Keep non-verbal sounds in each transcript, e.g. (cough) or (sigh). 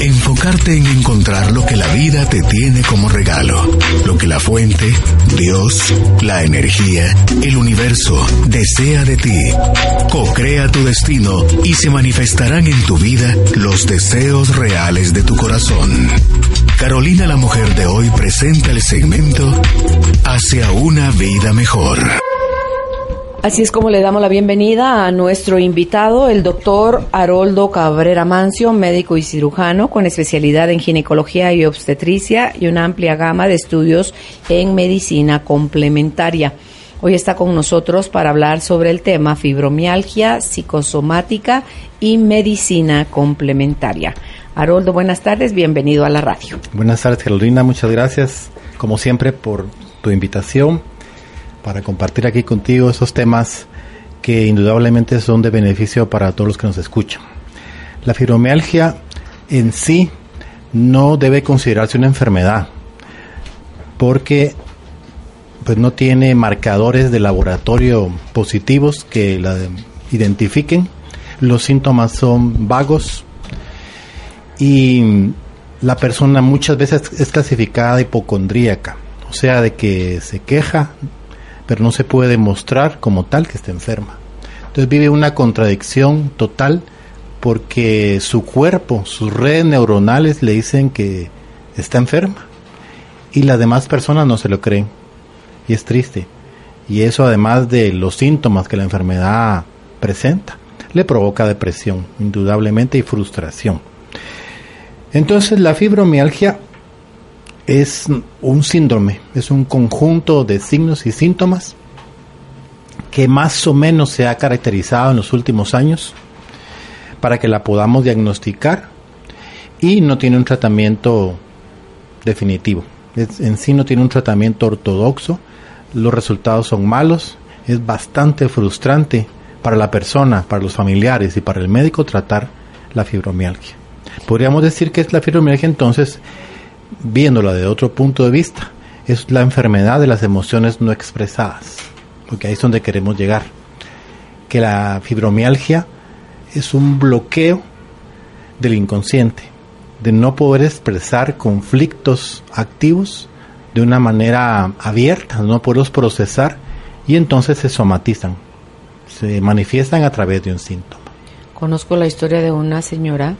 Enfocarte en encontrar lo que la vida te tiene como regalo, lo que la fuente, Dios, la energía, el universo desea de ti. Co-crea tu destino y se manifestarán en tu vida los deseos reales de tu corazón. Carolina la mujer de hoy presenta el segmento Hacia una vida mejor. Así es como le damos la bienvenida a nuestro invitado, el doctor Haroldo Cabrera Mancio, médico y cirujano con especialidad en ginecología y obstetricia y una amplia gama de estudios en medicina complementaria. Hoy está con nosotros para hablar sobre el tema fibromialgia psicosomática y medicina complementaria. Haroldo, buenas tardes, bienvenido a la radio. Buenas tardes, Carolina, muchas gracias, como siempre, por tu invitación para compartir aquí contigo esos temas que indudablemente son de beneficio para todos los que nos escuchan. La fibromialgia en sí no debe considerarse una enfermedad porque pues no tiene marcadores de laboratorio positivos que la identifiquen. Los síntomas son vagos y la persona muchas veces es clasificada hipocondríaca, o sea, de que se queja pero no se puede demostrar como tal que está enferma. Entonces vive una contradicción total porque su cuerpo, sus redes neuronales le dicen que está enferma y las demás personas no se lo creen. Y es triste. Y eso además de los síntomas que la enfermedad presenta, le provoca depresión, indudablemente, y frustración. Entonces la fibromialgia es un síndrome, es un conjunto de signos y síntomas que más o menos se ha caracterizado en los últimos años para que la podamos diagnosticar y no tiene un tratamiento definitivo. en sí no tiene un tratamiento ortodoxo, los resultados son malos, es bastante frustrante para la persona, para los familiares y para el médico tratar la fibromialgia. Podríamos decir que es la fibromialgia entonces viéndola de otro punto de vista, es la enfermedad de las emociones no expresadas, porque ahí es donde queremos llegar. Que la fibromialgia es un bloqueo del inconsciente, de no poder expresar conflictos activos de una manera abierta, no poderlos procesar y entonces se somatizan, se manifiestan a través de un síntoma. Conozco la historia de una señora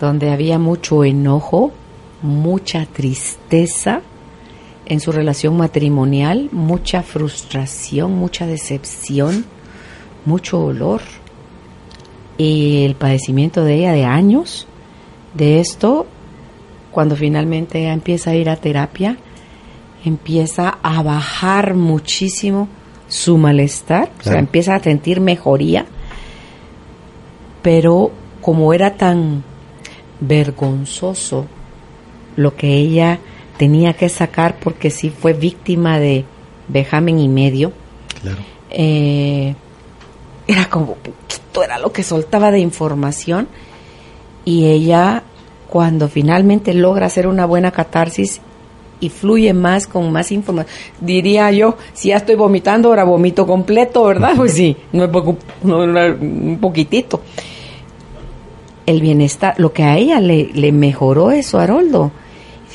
donde había mucho enojo, mucha tristeza en su relación matrimonial, mucha frustración, mucha decepción, mucho dolor. Y el padecimiento de ella de años de esto, cuando finalmente ella empieza a ir a terapia, empieza a bajar muchísimo su malestar, o sea, empieza a sentir mejoría, pero como era tan vergonzoso lo que ella tenía que sacar porque sí fue víctima de vejamen y medio. Eh, era como, poquito era lo que soltaba de información y ella cuando finalmente logra hacer una buena catarsis y fluye más con más información. Diría yo, si ya estoy vomitando, ahora vomito completo, ¿verdad? Pues sí, no, es un poquitito. El bienestar, lo que a ella le, le mejoró eso, Haroldo,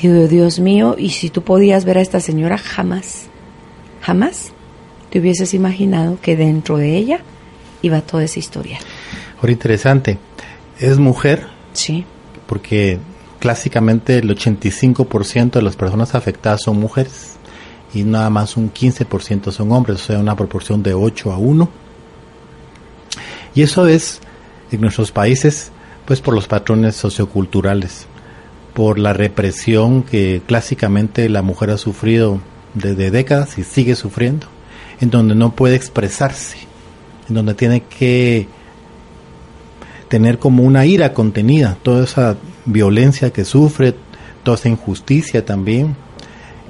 Digo, Dios mío, y si tú podías ver a esta señora, jamás, jamás te hubieses imaginado que dentro de ella iba toda esa historia. Ahora interesante, es mujer. Sí. Porque clásicamente el 85% de las personas afectadas son mujeres y nada más un 15% son hombres, o sea, una proporción de 8 a 1. Y eso es en nuestros países, pues por los patrones socioculturales por la represión que clásicamente la mujer ha sufrido desde décadas y sigue sufriendo, en donde no puede expresarse, en donde tiene que tener como una ira contenida, toda esa violencia que sufre, toda esa injusticia también,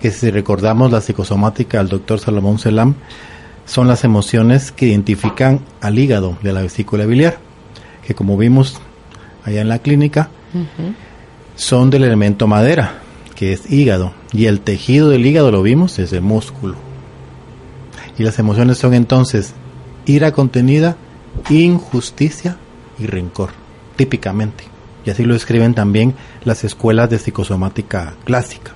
que si recordamos la psicosomática del doctor Salomón Selam, son las emociones que identifican al hígado de la vesícula biliar, que como vimos allá en la clínica, son del elemento madera, que es hígado, y el tejido del hígado lo vimos es el músculo. Y las emociones son entonces ira contenida, injusticia y rencor, típicamente. y así lo escriben también las escuelas de psicosomática clásica.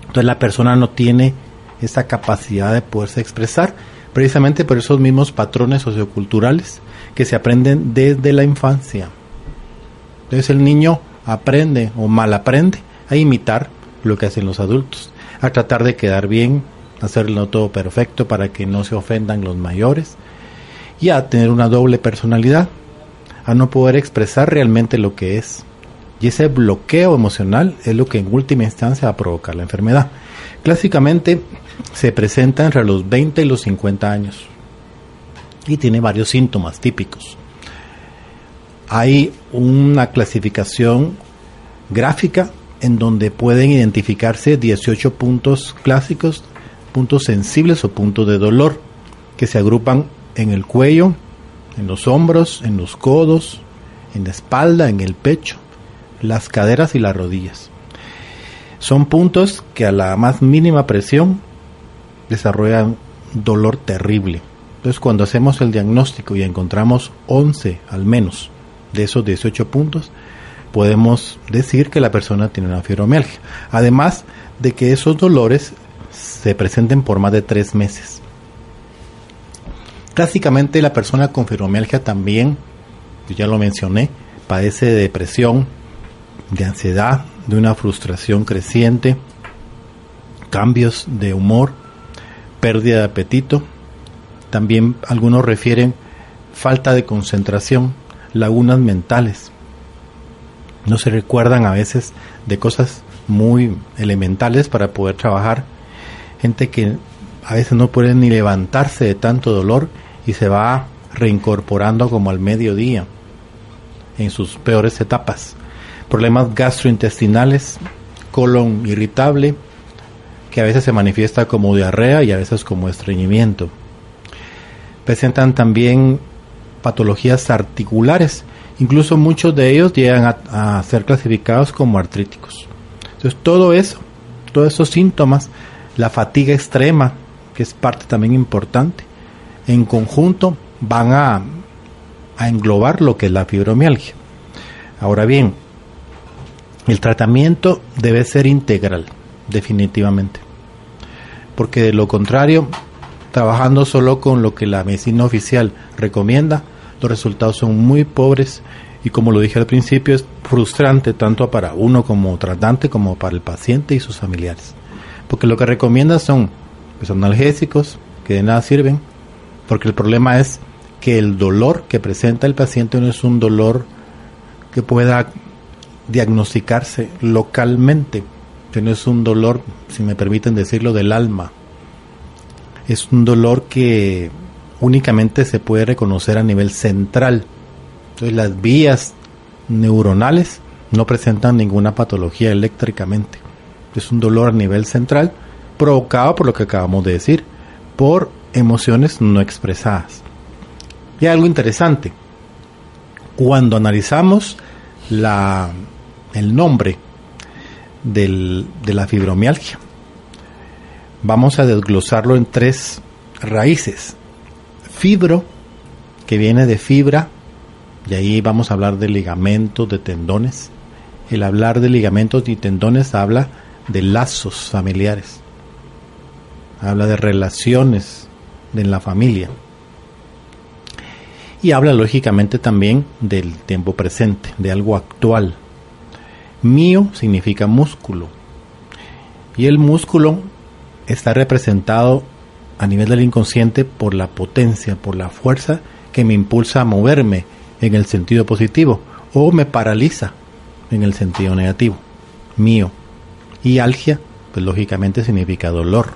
Entonces la persona no tiene esa capacidad de poderse expresar precisamente por esos mismos patrones socioculturales que se aprenden desde la infancia. Entonces el niño aprende o mal aprende a imitar lo que hacen los adultos, a tratar de quedar bien, hacerlo todo perfecto para que no se ofendan los mayores y a tener una doble personalidad a no poder expresar realmente lo que es. Y ese bloqueo emocional es lo que en última instancia va a provocar la enfermedad. Clásicamente se presenta entre los 20 y los 50 años y tiene varios síntomas típicos. Hay una clasificación gráfica en donde pueden identificarse 18 puntos clásicos, puntos sensibles o puntos de dolor que se agrupan en el cuello, en los hombros, en los codos, en la espalda, en el pecho, las caderas y las rodillas. Son puntos que a la más mínima presión desarrollan dolor terrible. Entonces cuando hacemos el diagnóstico y encontramos 11 al menos de esos 18 puntos, podemos decir que la persona tiene una fibromialgia. Además de que esos dolores se presenten por más de tres meses. Clásicamente la persona con fibromialgia también, yo ya lo mencioné, padece de depresión, de ansiedad, de una frustración creciente, cambios de humor, pérdida de apetito. También algunos refieren falta de concentración, lagunas mentales. No se recuerdan a veces de cosas muy elementales para poder trabajar. Gente que a veces no puede ni levantarse de tanto dolor y se va reincorporando como al mediodía en sus peores etapas. Problemas gastrointestinales, colon irritable, que a veces se manifiesta como diarrea y a veces como estreñimiento. Presentan también patologías articulares, incluso muchos de ellos llegan a, a ser clasificados como artríticos. Entonces todo eso, todos esos síntomas, la fatiga extrema, que es parte también importante, en conjunto van a, englobar lo que es la fibromialgia. Ahora bien, el tratamiento debe ser integral, definitivamente. Porque de lo contrario, trabajando solo con lo que la medicina oficial recomienda, los resultados son muy pobres y como lo dije al principio, es frustrante tanto para uno como tratante como para el paciente y sus familiares. Porque lo que recomienda son pues, analgésicos que de nada sirven, porque el problema es que el dolor que presenta el paciente no es un dolor que pueda diagnosticarse localmente, que no es un dolor, si me permiten decirlo, del alma. Es un dolor que únicamente se puede reconocer a nivel central. Entonces las vías neuronales no presentan ninguna patología eléctricamente. Es un dolor a nivel central provocado por lo que acabamos de decir, por emociones no expresadas. Y algo interesante, cuando analizamos la, el nombre del, de la fibromialgia, vamos a desglosarlo en tres raíces. Fibro, que viene de fibra, y ahí vamos a hablar de ligamentos, de tendones. El hablar de ligamentos y tendones habla de lazos familiares, habla de relaciones en la familia. Y habla lógicamente también del tiempo presente, de algo actual. Mío significa músculo. Y el músculo está representado a nivel del inconsciente por la potencia, por la fuerza que me impulsa a moverme en el sentido positivo o me paraliza en el sentido negativo. Mío. Y algia, pues lógicamente significa dolor.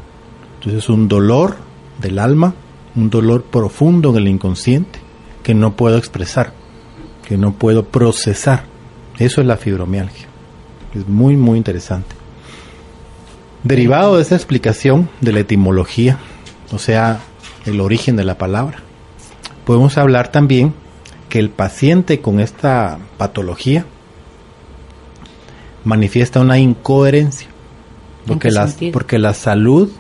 Entonces un dolor del alma, un dolor profundo en el inconsciente que no puedo expresar, que no puedo procesar. Eso es la fibromialgia. Es muy, muy interesante. Derivado de esa explicación de la etimología, o sea, el origen de la palabra, podemos hablar también que el paciente con esta patología manifiesta una incoherencia, porque, la, porque la salud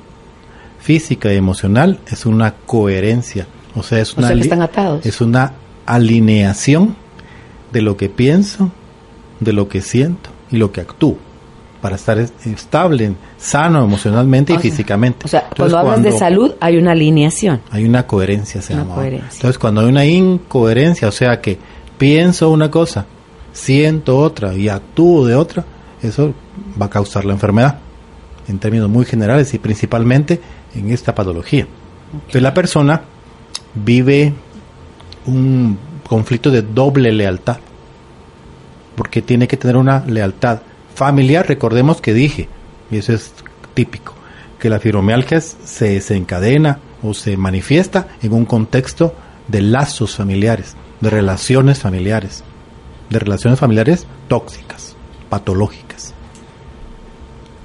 física y emocional es una coherencia. O sea, es una, están atados. es una alineación de lo que pienso, de lo que siento y lo que actúo para estar estable, sano emocionalmente y físicamente. O sea, cuando hablas de salud hay una alineación. Hay una coherencia, se llama. Entonces, cuando hay una incoherencia, o sea que pienso una cosa, siento otra y actúo de otra, eso va a causar la enfermedad, en términos muy generales y principalmente en esta patología. Entonces, la persona vive un conflicto de doble lealtad, porque tiene que tener una lealtad familiar, recordemos que dije, y eso es típico, que la fibromialgia se desencadena o se manifiesta en un contexto de lazos familiares, de relaciones familiares, de relaciones familiares tóxicas, patológicas.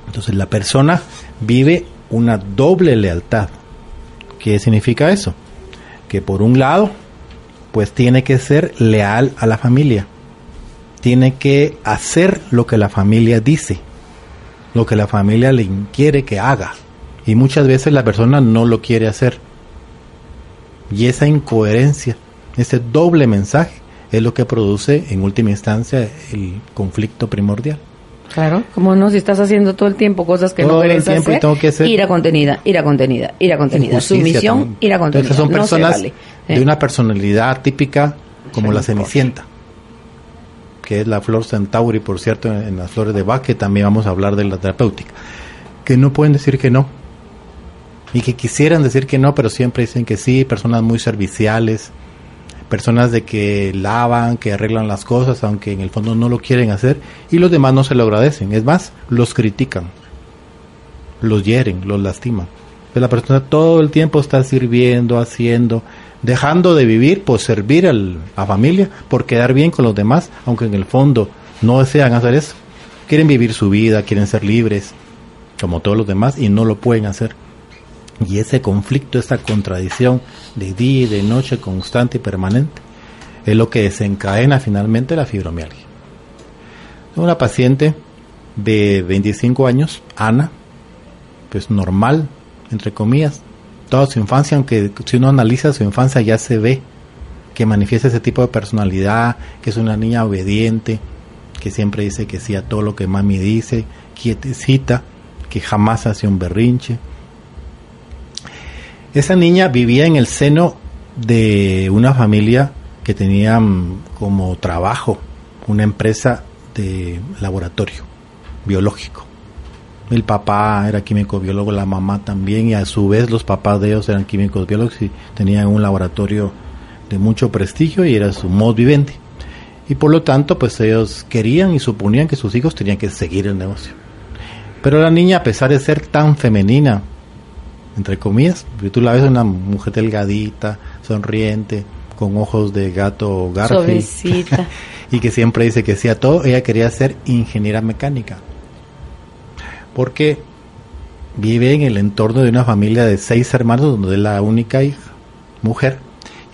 Entonces la persona vive una doble lealtad. ¿Qué significa eso? Que por un lado, pues tiene que ser leal a la familia, tiene que hacer lo que la familia dice, lo que la familia le quiere que haga. Y muchas veces la persona no lo quiere hacer. Y esa incoherencia, ese doble mensaje, es lo que produce en última instancia el conflicto primordial. Claro, como no, si estás haciendo todo el tiempo cosas que no quieres hacer, tengo que hacer, ira contenida, ira contenida, ira contenida, sumisión, ira contenida. Entonces son personas de ¿eh? una personalidad típica como la cenicienta que es la flor centauri, por cierto, en, las flores de Bach, que también vamos a hablar de la terapéutica, que no pueden decir que no, y que quisieran decir que no, pero siempre dicen que sí, personas muy serviciales, personas de que lavan, que arreglan las cosas, aunque en el fondo no lo quieren hacer, y los demás no se lo agradecen, es más, los critican, los hieren, los lastiman. La persona todo el tiempo está sirviendo, haciendo, dejando de vivir por servir a la familia, por quedar bien con los demás, aunque en el fondo no desean hacer eso. Quieren vivir su vida, quieren ser libres, como todos los demás, y no lo pueden hacer. Y ese conflicto, esa contradicción de día y de noche constante y permanente, es lo que desencadena finalmente la fibromialgia. Una paciente de 25 años, Ana, pues normal, entre comillas, toda su infancia, aunque si uno analiza su infancia ya se ve que manifiesta ese tipo de personalidad, que es una niña obediente, que siempre dice que sí a todo lo que mami dice, quietecita, que jamás hace un berrinche. Esa niña vivía en el seno de una familia que tenía mm, como trabajo una empresa de laboratorio biológico. El papá era químico biólogo, la mamá también, y a su vez los papás de ellos eran químicos biólogos y tenían un laboratorio de mucho prestigio y era su mod vivente. Y por lo tanto, pues ellos querían y suponían que sus hijos tenían que seguir el negocio. Pero la niña, a pesar de ser tan femenina, entre comillas, tú la ves una mujer delgadita, sonriente, con ojos de gato Garfield, (laughs) y que siempre dice que sí a todo, ella quería ser ingeniera mecánica porque vive en el entorno de una familia de seis hermanos, donde es la única hija, mujer.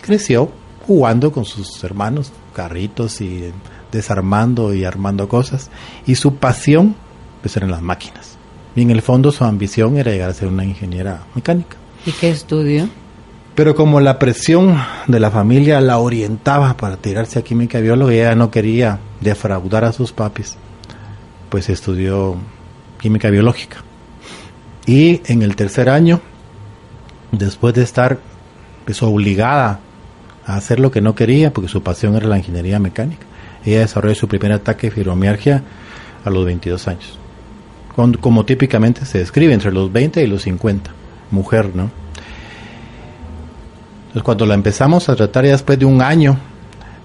Creció jugando con sus hermanos, carritos y desarmando y armando cosas. Y su pasión pues eran las máquinas. Y en el fondo su ambición era llegar a ser una ingeniera mecánica. ¿Y qué estudió? Pero como la presión de la familia la orientaba para tirarse a química y bióloga, ella no quería defraudar a sus papis, pues estudió química biológica. Y en el tercer año, después de estar pues, obligada a hacer lo que no quería, porque su pasión era la ingeniería mecánica, ella desarrolló su primer ataque de fibromialgia a los 22 años. como típicamente se describe, entre los 20 y los 50. Mujer, ¿no? Entonces, cuando la empezamos a tratar ya después de un año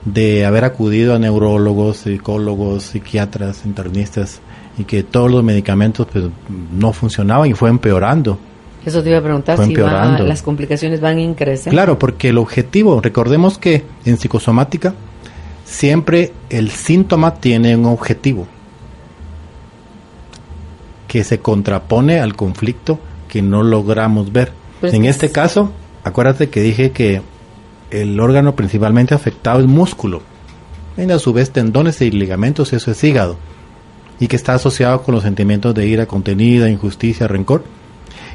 de haber acudido a neurólogos, psicólogos, psiquiatras, internistas, y que todos los medicamentos pues, no funcionaban y fue empeorando. Eso te iba a preguntar si las complicaciones van increciendo. Claro, porque el objetivo, recordemos que en psicosomática siempre el síntoma tiene un objetivo que se contrapone al conflicto que no logramos ver. Pues en este caso, acuérdate que dije que el órgano principalmente afectado es músculo. En a su vez tendones y ligamentos, eso es hígado y que está asociado con los sentimientos de ira contenida, injusticia, rencor.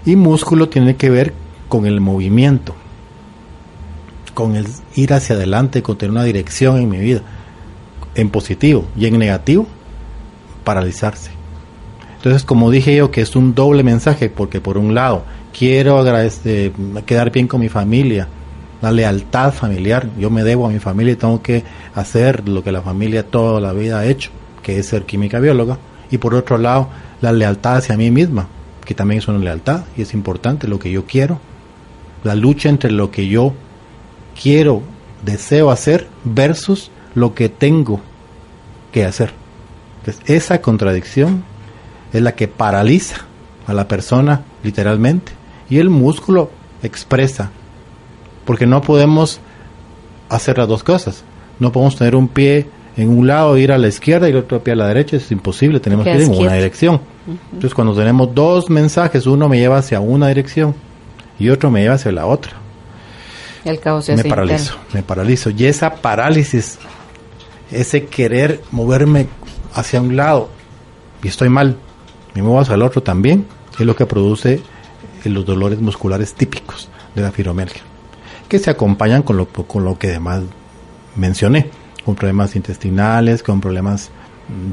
Y músculo tiene que ver con el movimiento, con el ir hacia adelante, con tener una dirección en mi vida. en positivo y en negativo, paralizarse. Entonces, como dije yo, que es un doble mensaje, porque por un lado, quiero agradecer, quedar bien con mi familia, la lealtad familiar, yo me debo a mi familia y tengo que hacer lo que la familia toda la vida ha hecho, que es ser química bióloga, y por otro lado, la lealtad hacia mí misma, que también es una lealtad y es importante lo que yo quiero, la lucha entre lo que yo quiero, deseo hacer versus lo que tengo que hacer. Entonces, esa contradicción es la que paraliza a la persona literalmente y el músculo expresa porque no podemos hacer las dos cosas no podemos tener un pie en un lado ir a la izquierda y el otro pie a la derecha es imposible tenemos que ir en una dirección. Entonces cuando tenemos dos mensajes uno me lleva hacia una dirección y otro me lleva hacia la otra. El caos me paralizo me paralizo. Y esa parálisis ese querer moverme hacia un lado y estoy mal, me muevo hacia el otro también, es lo que produce los dolores musculares típicos de la fibromialgia, que se acompañan con lo, con lo que además mencioné, con problemas intestinales, con problemas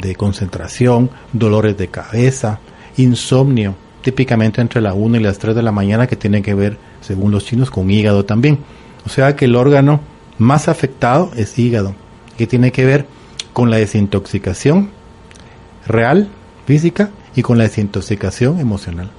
de concentración, dolores de cabeza, insomnio, típicamente entre la 1 y las 3 de la mañana, que tiene que ver, según los chinos, con hígado también. O sea que el órgano más afectado es hígado, que tiene que ver con la desintoxicación real, física, y con la desintoxicación emocional.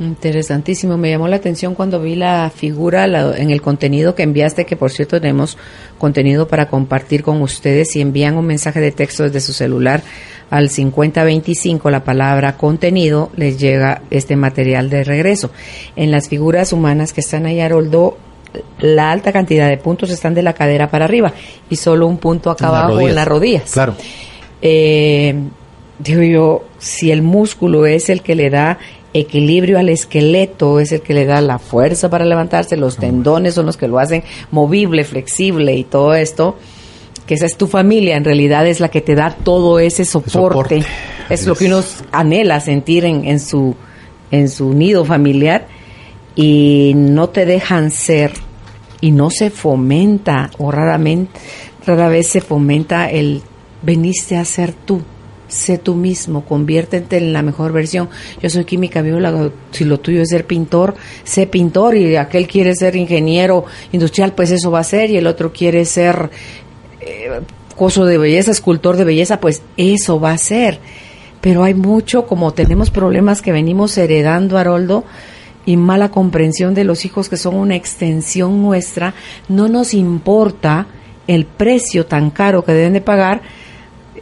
Interesantísimo, me llamó la atención cuando vi la figura en el contenido que enviaste, que por cierto tenemos contenido para compartir con ustedes. Si envían un mensaje de texto desde su celular al 5025, la palabra contenido, les llega este material de regreso. En las figuras humanas que están ahí, Haroldo, la alta cantidad de puntos están de la cadera para arriba y solo un punto acá abajo en las rodillas. Claro. Eh, digo yo, si el músculo es el que le da equilibrio al esqueleto, es el que le da la fuerza para levantarse, los tendones son los que lo hacen movible, flexible y todo esto, que esa es tu familia, en realidad es la que te da todo ese soporte, es, lo que uno anhela sentir en, en, su, en su nido familiar y no te dejan ser y no se fomenta o raramente, rara vez se fomenta el veniste a ser tú sé tú mismo, conviértete en la mejor versión. Yo soy química bióloga, si lo tuyo es ser pintor, sé pintor y aquel quiere ser ingeniero industrial, pues eso va a ser y el otro quiere ser eh, coso de belleza, escultor de belleza, pues eso va a ser. Pero hay mucho, como tenemos problemas que venimos heredando, Haroldo, y mala comprensión de los hijos que son una extensión nuestra, no nos importa el precio tan caro que deben de pagar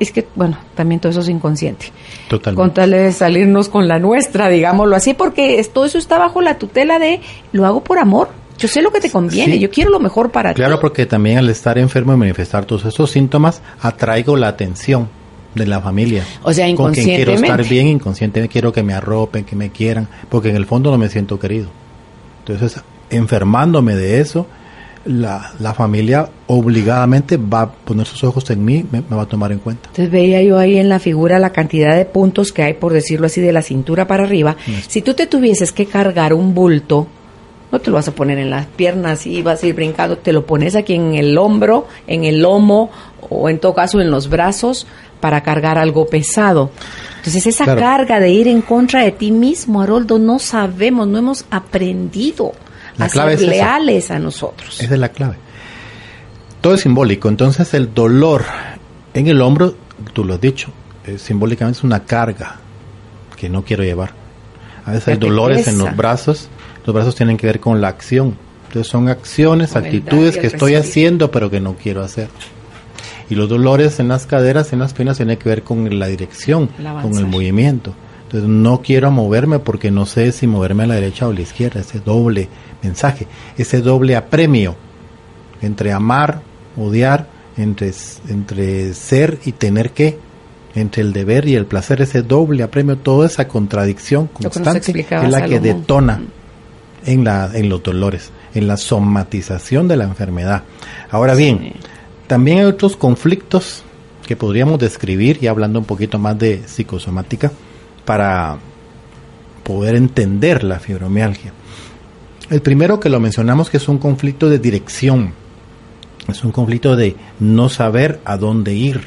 es que, bueno, también todo eso es inconsciente. Totalmente. Con tal de salirnos con la nuestra, digámoslo así, porque todo eso está bajo la tutela de lo hago por amor. Yo sé lo que te conviene, yo quiero lo mejor para ti. Claro, porque también al estar enfermo y manifestar todos esos síntomas, atraigo la atención de la familia. O sea, inconscientemente. Con quien quiero estar bien, inconscientemente quiero que me arropen, que me quieran, porque en el fondo no me siento querido. Entonces, enfermándome de eso, la, la, familia obligadamente va a poner sus ojos en mí, me, va a tomar en cuenta. Entonces veía yo ahí en la figura la cantidad de puntos que hay, por decirlo así, de la cintura para arriba. Si tú te tuvieses que cargar un bulto, no te lo vas a poner en las piernas y vas a ir brincando, te lo pones aquí en el hombro, en el lomo o en todo caso en los brazos para cargar algo pesado. Entonces esa carga de ir en contra de ti mismo, Haroldo, no sabemos, no hemos aprendido a ser leales a nosotros. Esa es la clave. Todo es simbólico, entonces el dolor en el hombro, tú lo has dicho, simbólicamente es una carga que no quiero llevar. A veces hay dolores en los brazos, los brazos tienen que ver con la acción. Entonces son acciones, actitudes que estoy haciendo pero que no quiero hacer. Y los dolores en las caderas, en las piernas, tienen que ver con la dirección, con el movimiento. Entonces no quiero moverme porque no sé si moverme a la derecha o a la izquierda, ese doble mensaje, ese doble apremio entre amar, odiar, entre, entre ser y tener que, entre el deber y el placer, ese doble apremio, toda esa contradicción constante es la que detona en, la, en los dolores, en la somatización de la enfermedad. Ahora bien, también hay otros conflictos que podríamos describir, y hablando un poquito más de psicosomática, para poder entender la fibromialgia. El primero que lo mencionamos que es un conflicto de dirección Es un conflicto de no saber a dónde ir,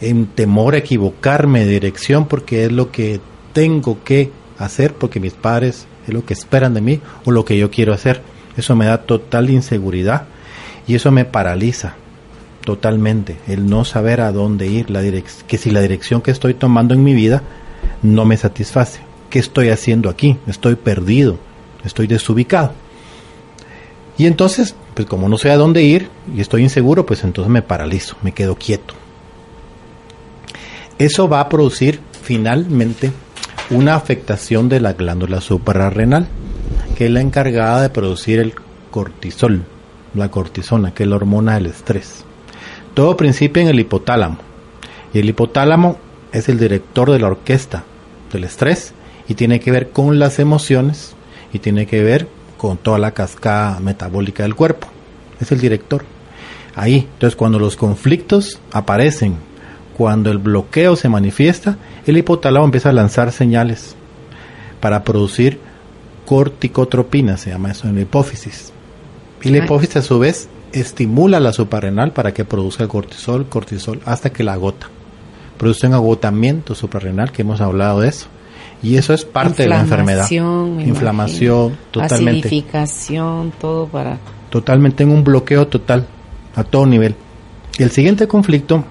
en temor a equivocarme de dirección porque es lo que tengo que hacer porque mis padres es lo que esperan de mí o lo que yo quiero hacer. Eso me da total inseguridad y eso me paraliza totalmente, el no saber a dónde ir, que si la dirección que estoy tomando en mi vida no me satisface. ¿Qué estoy haciendo aquí? Estoy perdido, estoy desubicado. Y entonces, pues como no sé a dónde ir y estoy inseguro, pues entonces me paralizo, me quedo quieto. Eso va a producir finalmente una afectación de la glándula suprarrenal, que es la encargada de producir el cortisol, la cortisona, que es la hormona del estrés. Todo principia en el hipotálamo. Y el hipotálamo es el director de la orquesta del estrés y tiene que ver con las emociones y tiene que ver con toda la cascada metabólica del cuerpo. Es el director. Ahí, entonces cuando los conflictos aparecen, cuando el bloqueo se manifiesta, el hipotálamo empieza a lanzar señales para producir corticotropina, se llama eso en la hipófisis. Y la hipófisis a su vez estimula la suprarrenal para que produzca el cortisol, cortisol, hasta que la agota. Produce un agotamiento suprarrenal, que hemos hablado de eso. Y eso es parte de la enfermedad. Inflamación, totalmente. Acidificación, todo para... Totalmente en un bloqueo total, a todo nivel. Y el siguiente conflicto,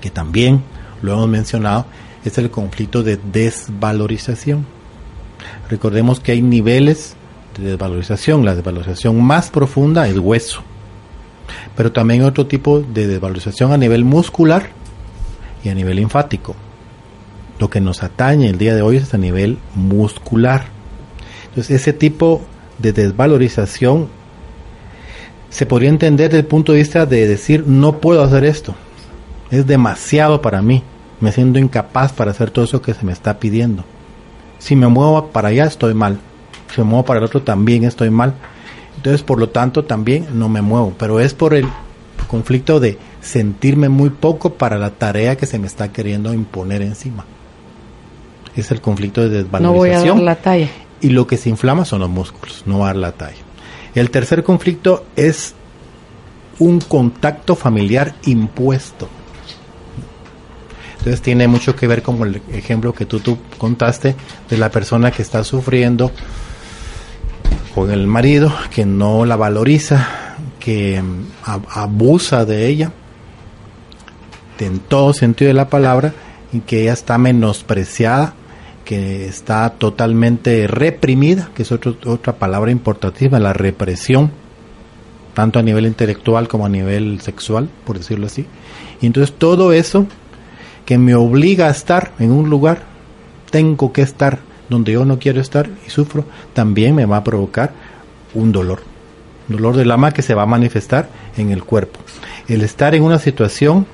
que también lo hemos mencionado, es el conflicto de desvalorización. Recordemos que hay niveles de desvalorización. La desvalorización más profunda es hueso pero también otro tipo de desvalorización a nivel muscular y a nivel linfático. Lo que nos atañe el día de hoy es a nivel muscular. Entonces, ese tipo de desvalorización se podría entender desde el punto de vista de decir, no puedo hacer esto, es demasiado para mí, me siento incapaz para hacer todo eso que se me está pidiendo. Si me muevo para allá estoy mal, si me muevo para el otro también estoy mal. Entonces, por lo tanto, también no me muevo, pero es por el conflicto de sentirme muy poco para la tarea que se me está queriendo imponer encima. Es el conflicto de desvalorización. No voy a dar la talla. Y lo que se inflama son los músculos, no dar la talla. El tercer conflicto es un contacto familiar impuesto. Entonces tiene mucho que ver con el ejemplo que tú, tú contaste de la persona que está sufriendo con el marido que no la valoriza, que abusa de ella, en todo sentido de la palabra, y que ella está menospreciada, que está totalmente reprimida, que es otra palabra importantísima, la represión, tanto a nivel intelectual como a nivel sexual, por decirlo así. Y entonces todo eso que me obliga a estar en un lugar, tengo que estar donde yo no quiero estar y sufro, también me va a provocar un dolor. Dolor del alma que se va a manifestar en el cuerpo. El estar en una situación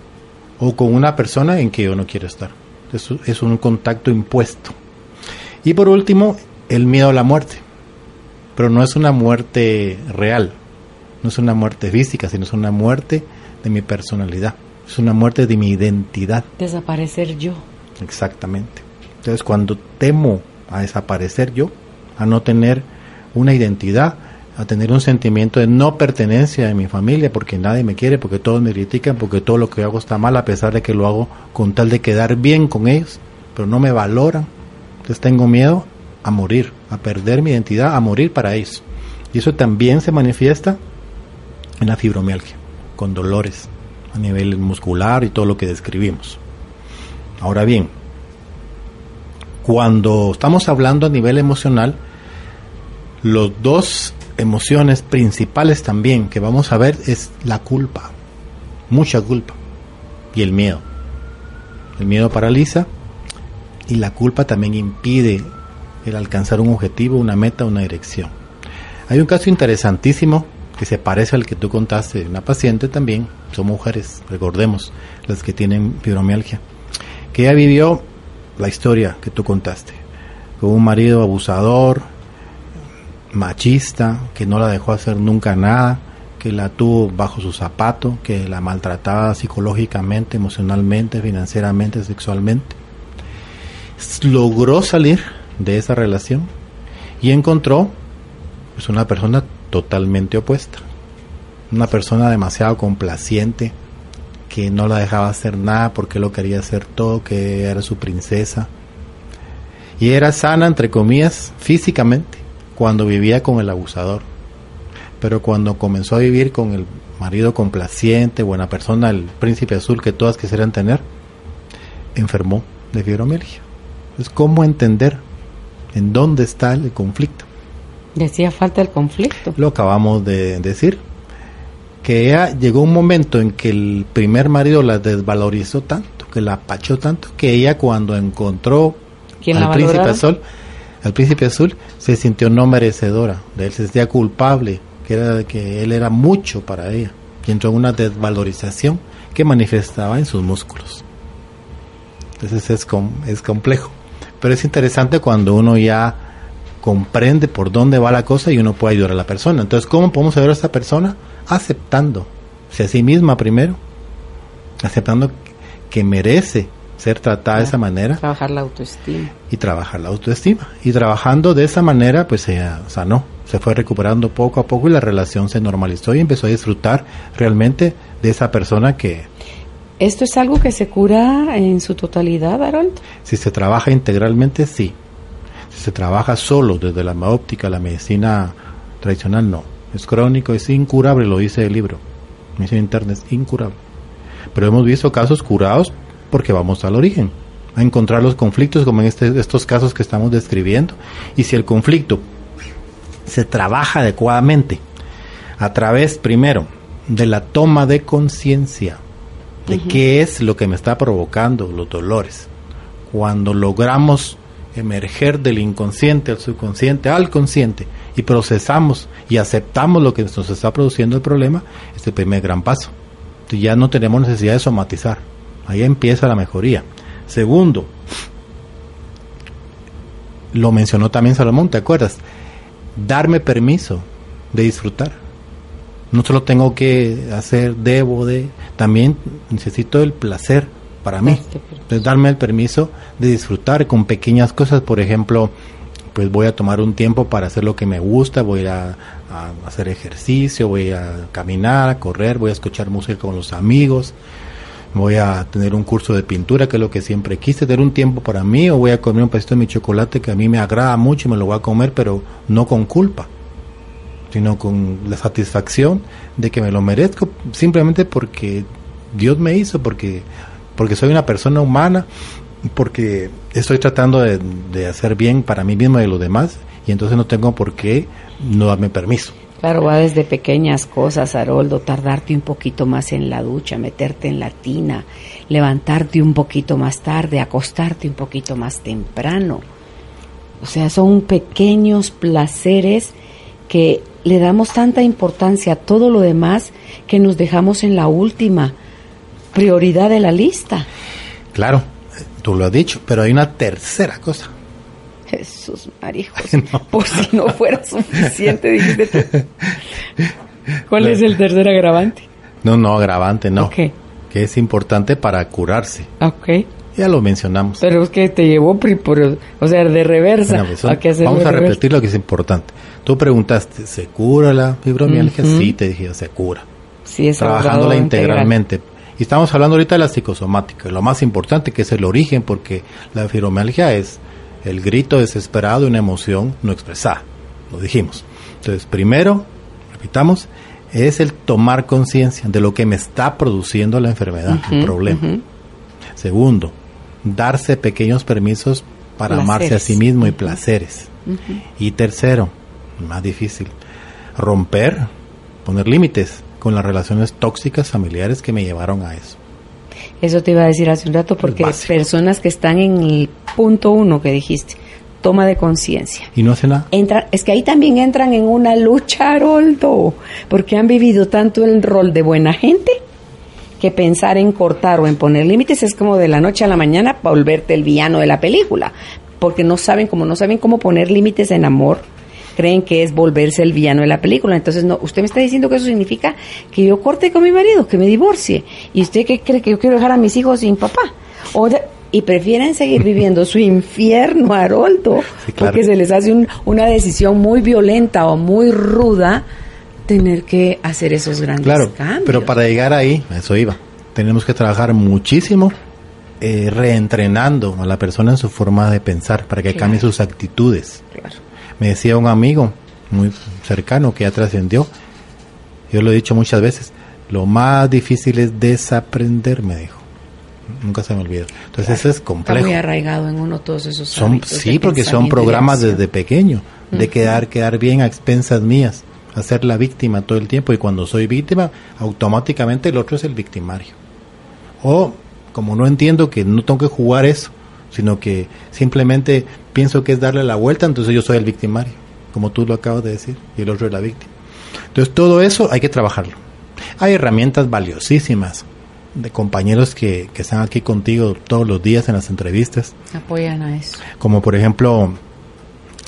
o con una persona en que yo no quiero estar. Eso es un contacto impuesto. Y por último, el miedo a la muerte. Pero no es una muerte real, no es una muerte física, sino es una muerte de mi personalidad, es una muerte de mi identidad. Desaparecer yo. Exactamente. Entonces cuando temo a desaparecer yo, a no tener una identidad, a tener un sentimiento de no pertenencia de mi familia, porque nadie me quiere, porque todos me critican, porque todo lo que hago está mal, a pesar de que lo hago con tal de quedar bien con ellos, pero no me valoran. Entonces tengo miedo a morir, a perder mi identidad, a morir para ellos. Y eso también se manifiesta en la fibromialgia, con dolores a nivel muscular y todo lo que describimos. Ahora bien, cuando estamos hablando a nivel emocional, los dos emociones principales también que vamos a ver es la culpa, mucha culpa y el miedo. El miedo paraliza y la culpa también impide el alcanzar un objetivo, una meta, una dirección. Hay un caso interesantísimo que se parece al que tú contaste una paciente también, son mujeres, recordemos, las que tienen fibromialgia, que ella vivió la historia que tú contaste, con un marido abusador, machista, que no la dejó hacer nunca nada, que la tuvo bajo su zapato, que la maltrataba psicológicamente, emocionalmente, financieramente, sexualmente. Logró salir de esa relación y encontró pues, una persona totalmente opuesta. una persona demasiado complaciente, que no la dejaba hacer nada porque lo quería hacer todo, que era su princesa. Y era sana, entre comillas, físicamente, cuando vivía con el abusador. Pero cuando comenzó a vivir con el marido complaciente, buena persona, el príncipe azul que todas quisieran tener, enfermó de fibromialgia. Es cómo entender en dónde está el conflicto. Decía falta el conflicto. Lo acabamos de decir que ella llegó un momento en que el primer marido la desvalorizó tanto, que la apachó tanto, que ella cuando encontró al príncipe azul, al príncipe azul, se sintió no merecedora, él se sentía culpable, que era que él era mucho para ella, y entró en una desvalorización que manifestaba en sus músculos. Entonces es, es complejo, pero es interesante cuando uno ya comprende por dónde va la cosa y uno puede ayudar a la persona. Entonces, ¿cómo podemos ayudar a esta persona? Aceptando, a sí misma primero, aceptando que merece ser tratada de esa manera. Trabajar la autoestima. Y trabajar la autoestima. Y trabajando de esa manera, pues se sanó, se fue recuperando poco a poco y la relación se normalizó y empezó a disfrutar realmente de esa persona que... ¿Esto es algo que se cura en su totalidad, Harold? Si se trabaja integralmente, sí se trabaja solo desde la óptica, la medicina tradicional, no. Es crónico, es incurable, lo dice el libro. Medicina interna es incurable. Pero hemos visto casos curados porque vamos al origen, a encontrar los conflictos como en este, estos casos que estamos describiendo. Y si el conflicto se trabaja adecuadamente a través, primero, de la toma de conciencia de qué es lo que me está provocando los dolores. Cuando logramos emerger del inconsciente al subconsciente, al consciente, y procesamos y aceptamos lo que nos está produciendo el problema, es el primer gran paso. Ya no tenemos necesidad de somatizar. Ahí empieza la mejoría. Segundo, lo mencionó también Salomón, ¿te acuerdas? Darme permiso de disfrutar. No solo tengo que hacer, debo de, también necesito el placer para mí. Entonces, darme el permiso de disfrutar con pequeñas cosas, por ejemplo, pues voy a tomar un tiempo para hacer lo que me gusta, voy a, hacer ejercicio, voy a caminar, a correr, voy a escuchar música con los amigos, voy a tener un curso de pintura, que es lo que siempre quise, tener un tiempo para mí, o voy a comer un pedacito de mi chocolate que a mí me agrada mucho y me lo voy a comer, pero no con culpa, sino con la satisfacción de que me lo merezco, simplemente porque Dios me hizo, porque porque soy una persona humana, porque estoy tratando de, hacer bien para mí mismo y los demás, y entonces no tengo por qué no darme permiso. Claro, va desde pequeñas cosas, Haroldo, tardarte un poquito más en la ducha, meterte en la tina, levantarte un poquito más tarde, acostarte un poquito más temprano. O sea, son pequeños placeres que le damos tanta importancia a todo lo demás que nos dejamos en la última prioridad de la lista. Claro, tú lo has dicho, pero hay una tercera cosa. Jesús marijos, (laughs) por si no fuera suficiente, dijiste tú. (laughs) ¿Cuál es el tercer agravante? No, no, agravante, no. Que es importante para curarse. Ok. Ya lo mencionamos. Pero es que te llevó, por, o sea, de reversa. Pues, vamos a repetir lo que es importante. Tú preguntaste, ¿se cura la fibromialgia? Sí, te dije, se cura. Sí, es Trabajándola integralmente. Y estamos hablando ahorita de la psicosomática, lo más importante que es el origen, porque la fibromialgia es el grito desesperado de una emoción no expresada, lo dijimos. Entonces, primero, repitamos, es el tomar conciencia de lo que me está produciendo la enfermedad, el problema. Segundo, darse pequeños permisos para amarse a sí mismo y placeres. Y tercero, más difícil, romper, poner límites con las relaciones tóxicas familiares que me llevaron a eso. Eso te iba a decir hace un rato, porque personas que están en el punto uno que dijiste, toma de conciencia. Y no hace nada. Entra, es que ahí también entran en una lucha, Haroldo, porque han vivido tanto el rol de buena gente que pensar en cortar o en poner límites es como de la noche a la mañana volverte el villano de la película, porque no saben, como no saben cómo poner límites en amor, creen que es volverse el villano de la película. Entonces, no, usted me está diciendo que eso significa que yo corte con mi marido, que me divorcie. ¿Y usted qué cree que yo quiero dejar a mis hijos sin papá? O y prefieren seguir (laughs) viviendo su infierno, Haroldo, porque se les hace una decisión muy violenta o muy ruda tener que hacer esos grandes claro, cambios. Pero para llegar ahí, eso iba, tenemos que trabajar muchísimo eh, reentrenando a la persona en su forma de pensar para que cambie sus actitudes. Me decía un amigo muy cercano que ya trascendió, yo lo he dicho muchas veces, lo más difícil es desaprender, me dijo. Nunca se me olvida. Entonces eso es complejo. Está muy arraigado en uno todos esos son, Sí, porque son programas desde pequeño, de quedar, quedar bien a expensas mías, hacer la víctima todo el tiempo y cuando soy víctima, automáticamente el otro es el victimario. O como no entiendo que no tengo que jugar eso, sino que simplemente pienso que es darle la vuelta, entonces yo soy el victimario, como tú lo acabas de decir, y el otro es la víctima. Entonces todo eso hay que trabajarlo. Hay herramientas valiosísimas de compañeros que, que están aquí contigo todos los días en las entrevistas. Apoyan a eso. Como por ejemplo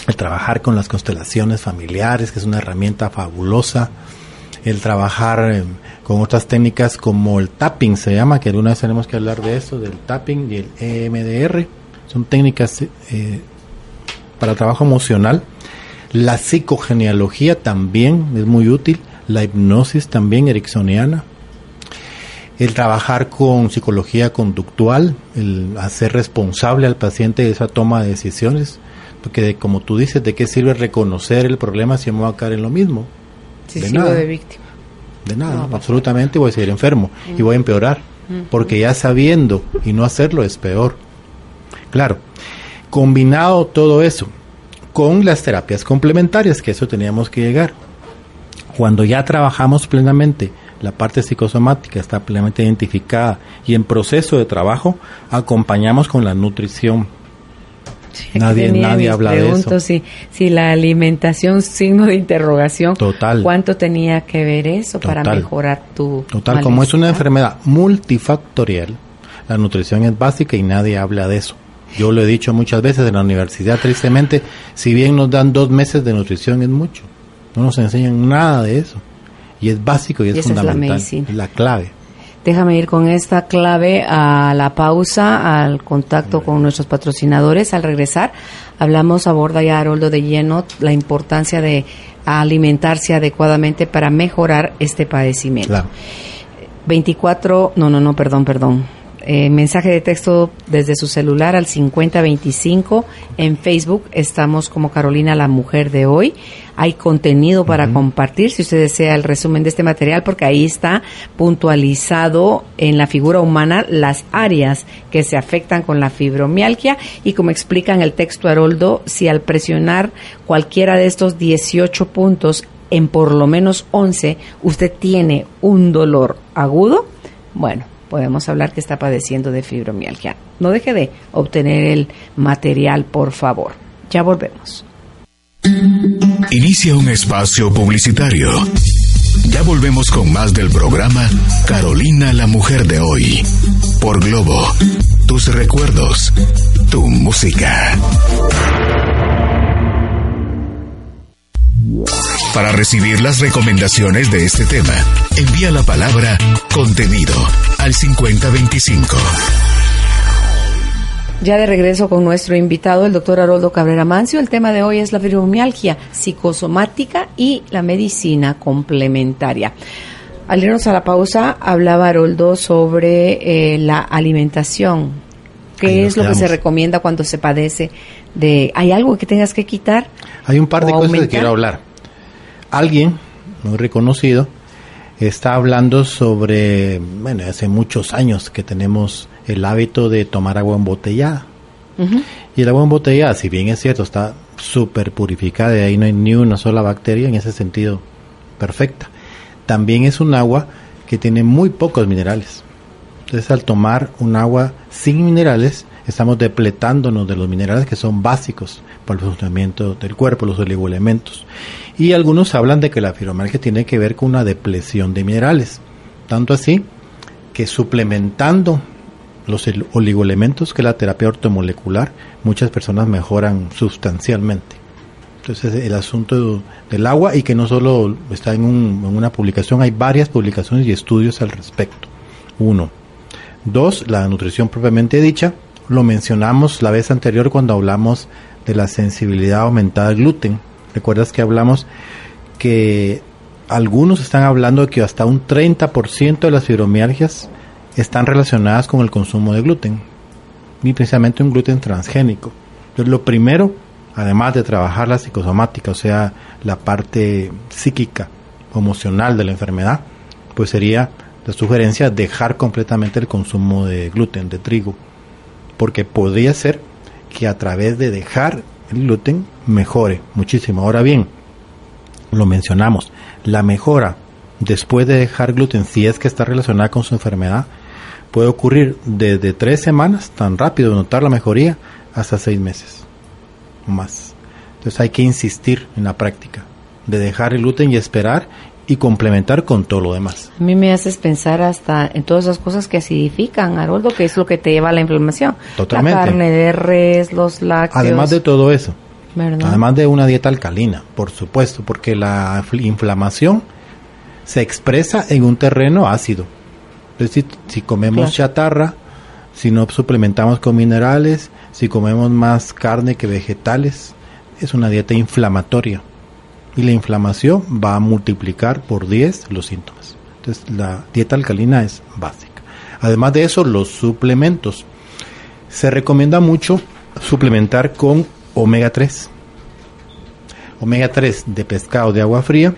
el trabajar con las constelaciones familiares, que es una herramienta fabulosa. El trabajar eh, con otras técnicas como el tapping, se llama, que alguna vez tenemos que hablar de eso, del tapping y el EMDR. Son técnicas eh, para trabajo emocional. La psicogenealogía también es muy útil. La hipnosis también ericksoniana el trabajar con psicología conductual, el hacer responsable al paciente de esa toma de decisiones, porque como tú dices, ¿de qué sirve reconocer el problema si me voy a caer en lo mismo? Si de nada. de víctima. De nada, absolutamente voy a seguir enfermo y voy a empeorar, porque ya sabiendo y no hacerlo es peor. Claro, combinado todo eso con las terapias complementarias, que eso teníamos que llegar. Cuando ya trabajamos plenamente la parte psicosomática está plenamente identificada y en proceso de trabajo acompañamos con la nutrición. nadie nadie habla de eso. Si, si la alimentación, (laughs) signo de interrogación. Total. ¿Cuánto tenía que ver eso para mejorar tu. Total, como es una enfermedad multifactorial, la nutrición es básica y nadie habla de eso. Yo lo he dicho muchas veces en la universidad, tristemente, si bien nos dan dos meses de nutrición es mucho, no nos enseñan nada de eso y es básico y es fundamental. Es la, clave. Déjame ir con esta clave a la pausa, al contacto con nuestros patrocinadores. Al regresar, hablamos, aborda ya Haroldo de lleno la importancia de alimentarse adecuadamente para mejorar este padecimiento. Claro. 24, no, no, no, perdón, perdón. Eh, mensaje de texto desde su celular al 5025. En Facebook estamos como Carolina la Mujer de hoy. Hay contenido para compartir si usted desea el resumen de este material porque ahí está puntualizado en la figura humana las áreas que se afectan con la fibromialgia y como explica en el texto Haroldo, si al presionar cualquiera de estos 18 puntos en por lo menos 11 usted tiene un dolor agudo, bueno, podemos hablar que está padeciendo de fibromialgia. No deje de obtener el material, por favor. Ya volvemos. Inicia un espacio publicitario. Ya volvemos con más del programa Carolina la Mujer de hoy. Por Globo. Tus recuerdos. Tu música. Para recibir las recomendaciones de este tema, envía la palabra contenido al 5025. Ya de regreso con nuestro invitado, el doctor Haroldo Cabrera Mancio. El tema de hoy es la fibromialgia psicosomática y la medicina complementaria. Al irnos a la pausa, hablaba Haroldo sobre eh, la alimentación. ¿Qué es lo que se recomienda cuando se padece de... ¿Hay algo que tengas que quitar? Hay un par de cosas que quiero hablar alguien muy reconocido está hablando sobre, bueno, hace muchos años que tenemos el hábito de tomar agua embotellada. Y el agua embotellada, si bien es cierto, está súper purificada y ahí no hay ni una sola bacteria en ese sentido perfecta. También es un agua que tiene muy pocos minerales. Entonces al tomar un agua sin minerales, estamos depletándonos de los minerales que son básicos para el funcionamiento del cuerpo, los oligoelementos. Y algunos hablan de que la fibromialgia tiene que ver con una depresión de minerales. Tanto así que suplementando los oligoelementos, que la terapia ortomolecular, muchas personas mejoran sustancialmente. Entonces el asunto del agua y que no solo está en, en una publicación, hay varias publicaciones y estudios al respecto. Uno. Dos, la nutrición propiamente dicha, lo mencionamos la vez anterior cuando hablamos de la sensibilidad aumentada al gluten. ¿Recuerdas que hablamos que algunos están hablando de que hasta un 30% de las fibromialgias están relacionadas con el consumo de gluten, y precisamente un gluten transgénico. Entonces, lo primero, además de trabajar la psicosomática, o sea, la parte psíquica, emocional de la enfermedad, pues sería la sugerencia dejar completamente el consumo de gluten, de trigo, porque podría ser que a través de dejar el gluten mejore muchísimo. Ahora bien, lo mencionamos, la mejora después de dejar gluten, si es que está relacionada con su enfermedad, puede ocurrir desde tres semanas, tan rápido notar la mejoría, hasta seis meses más. Entonces hay que insistir en la práctica de dejar el gluten y esperar y complementar con todo lo demás. A mí me haces pensar hasta en todas esas cosas que acidifican, Haroldo, que es lo que te lleva a la inflamación. Totalmente. La carne de res, los lácteos. Además de todo eso. Además de una dieta alcalina, por supuesto, porque la inflamación se expresa en un terreno ácido. Es decir, si comemos chatarra, si no suplementamos con minerales, si comemos más carne que vegetales, es una dieta inflamatoria y la inflamación va a multiplicar por 10 los síntomas. Entonces la dieta alcalina es básica. Además de eso, los suplementos. Se recomienda mucho suplementar con omega 3. Omega 3 de pescado de agua fría,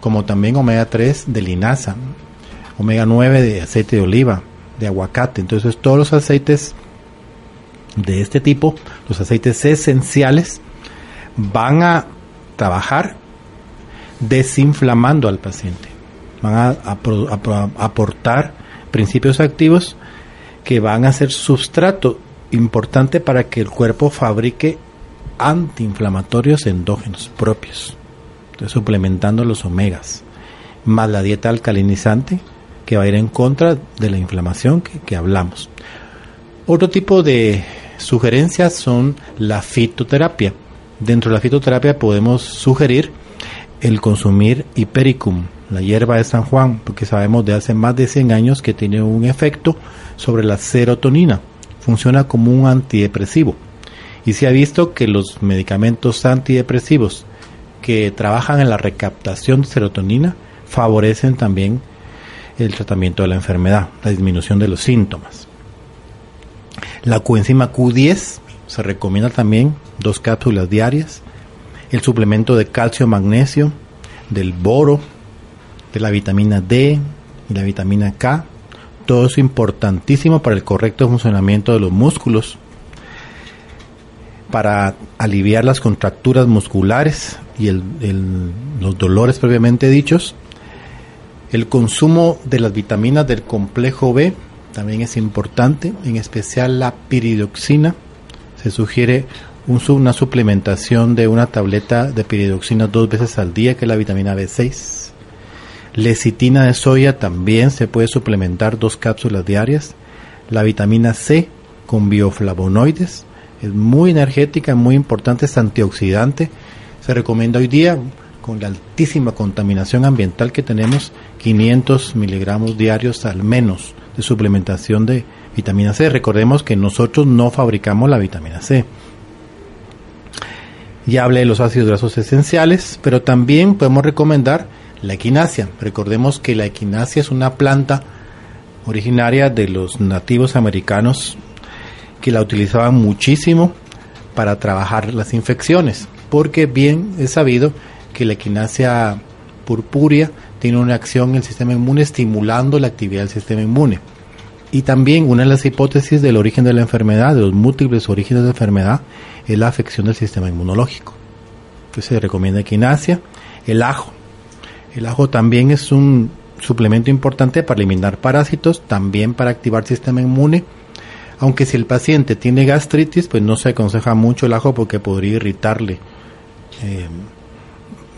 como también omega 3 de linaza, omega 9 de aceite de oliva, de aguacate. Entonces todos los aceites de este tipo, los aceites esenciales, van a trabajar desinflamando al paciente. Van a, aportar principios activos que van a ser sustrato importante para que el cuerpo fabrique antiinflamatorios endógenos propios, suplementando los omegas, más la dieta alcalinizante que va a ir en contra de la inflamación que, que hablamos. Otro tipo de sugerencias son la fitoterapia. Dentro de la fitoterapia podemos sugerir el consumir hipericum, la hierba de San Juan, porque sabemos de hace más de 100 años que tiene un efecto sobre la serotonina. Funciona como un antidepresivo. Y se ha visto que los medicamentos antidepresivos que trabajan en la recaptación de serotonina favorecen también el tratamiento de la enfermedad, la disminución de los síntomas. La coenzima Q10 se recomienda también dos cápsulas diarias el suplemento de calcio, magnesio, del boro, de la vitamina D y la vitamina K. Todo es importantísimo para el correcto funcionamiento de los músculos, para aliviar las contracturas musculares y los dolores previamente dichos. El consumo de las vitaminas del complejo B también es importante, en especial la piridoxina. Se sugiere una suplementación de una tableta de piridoxina dos veces al día, que es la vitamina B6. Lecitina de soya también se puede suplementar dos cápsulas diarias. La vitamina C con bioflavonoides es muy energética, muy importante, es antioxidante. Se recomienda hoy día, con la altísima contaminación ambiental que tenemos, 500 miligramos diarios al menos de suplementación de vitamina C. Recordemos que nosotros no fabricamos la vitamina C ya hablé de los ácidos grasos esenciales, pero también podemos recomendar la equinacia. Recordemos que la equinacia es una planta originaria de los nativos americanos que la utilizaban muchísimo para trabajar las infecciones, porque bien es sabido que la equinacia purpúrea tiene una acción en el sistema inmune estimulando la actividad del sistema inmune. Y también una de las hipótesis del origen de la enfermedad, de los múltiples orígenes de la enfermedad, es la afección del sistema inmunológico. Entonces se recomienda equinacia, el ajo. El ajo también es un suplemento importante para eliminar parásitos, también para activar el sistema inmune. Aunque si el paciente tiene gastritis, pues no se aconseja mucho el ajo porque podría irritarle eh,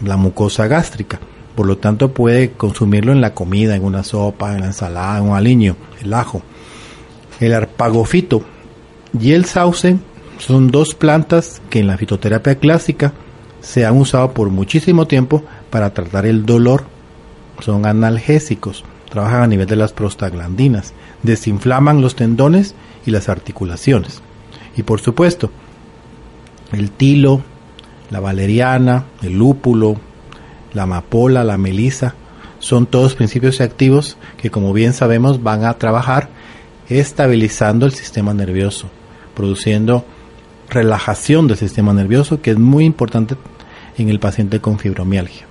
la mucosa gástrica. Por lo tanto, puede consumirlo en la comida, en una sopa, en la ensalada, en un aliño, el ajo. El arpagofito y el sauce son dos plantas que en la fitoterapia clásica se han usado por muchísimo tiempo para tratar el dolor. Son analgésicos, trabajan a nivel de las prostaglandinas, desinflaman los tendones y las articulaciones. Y por supuesto, el tilo, la valeriana, el lúpulo, la amapola, la melisa, son todos principios activos que como bien sabemos van a trabajar estabilizando el sistema nervioso, produciendo relajación del sistema nervioso que es muy importante en el paciente con fibromialgia.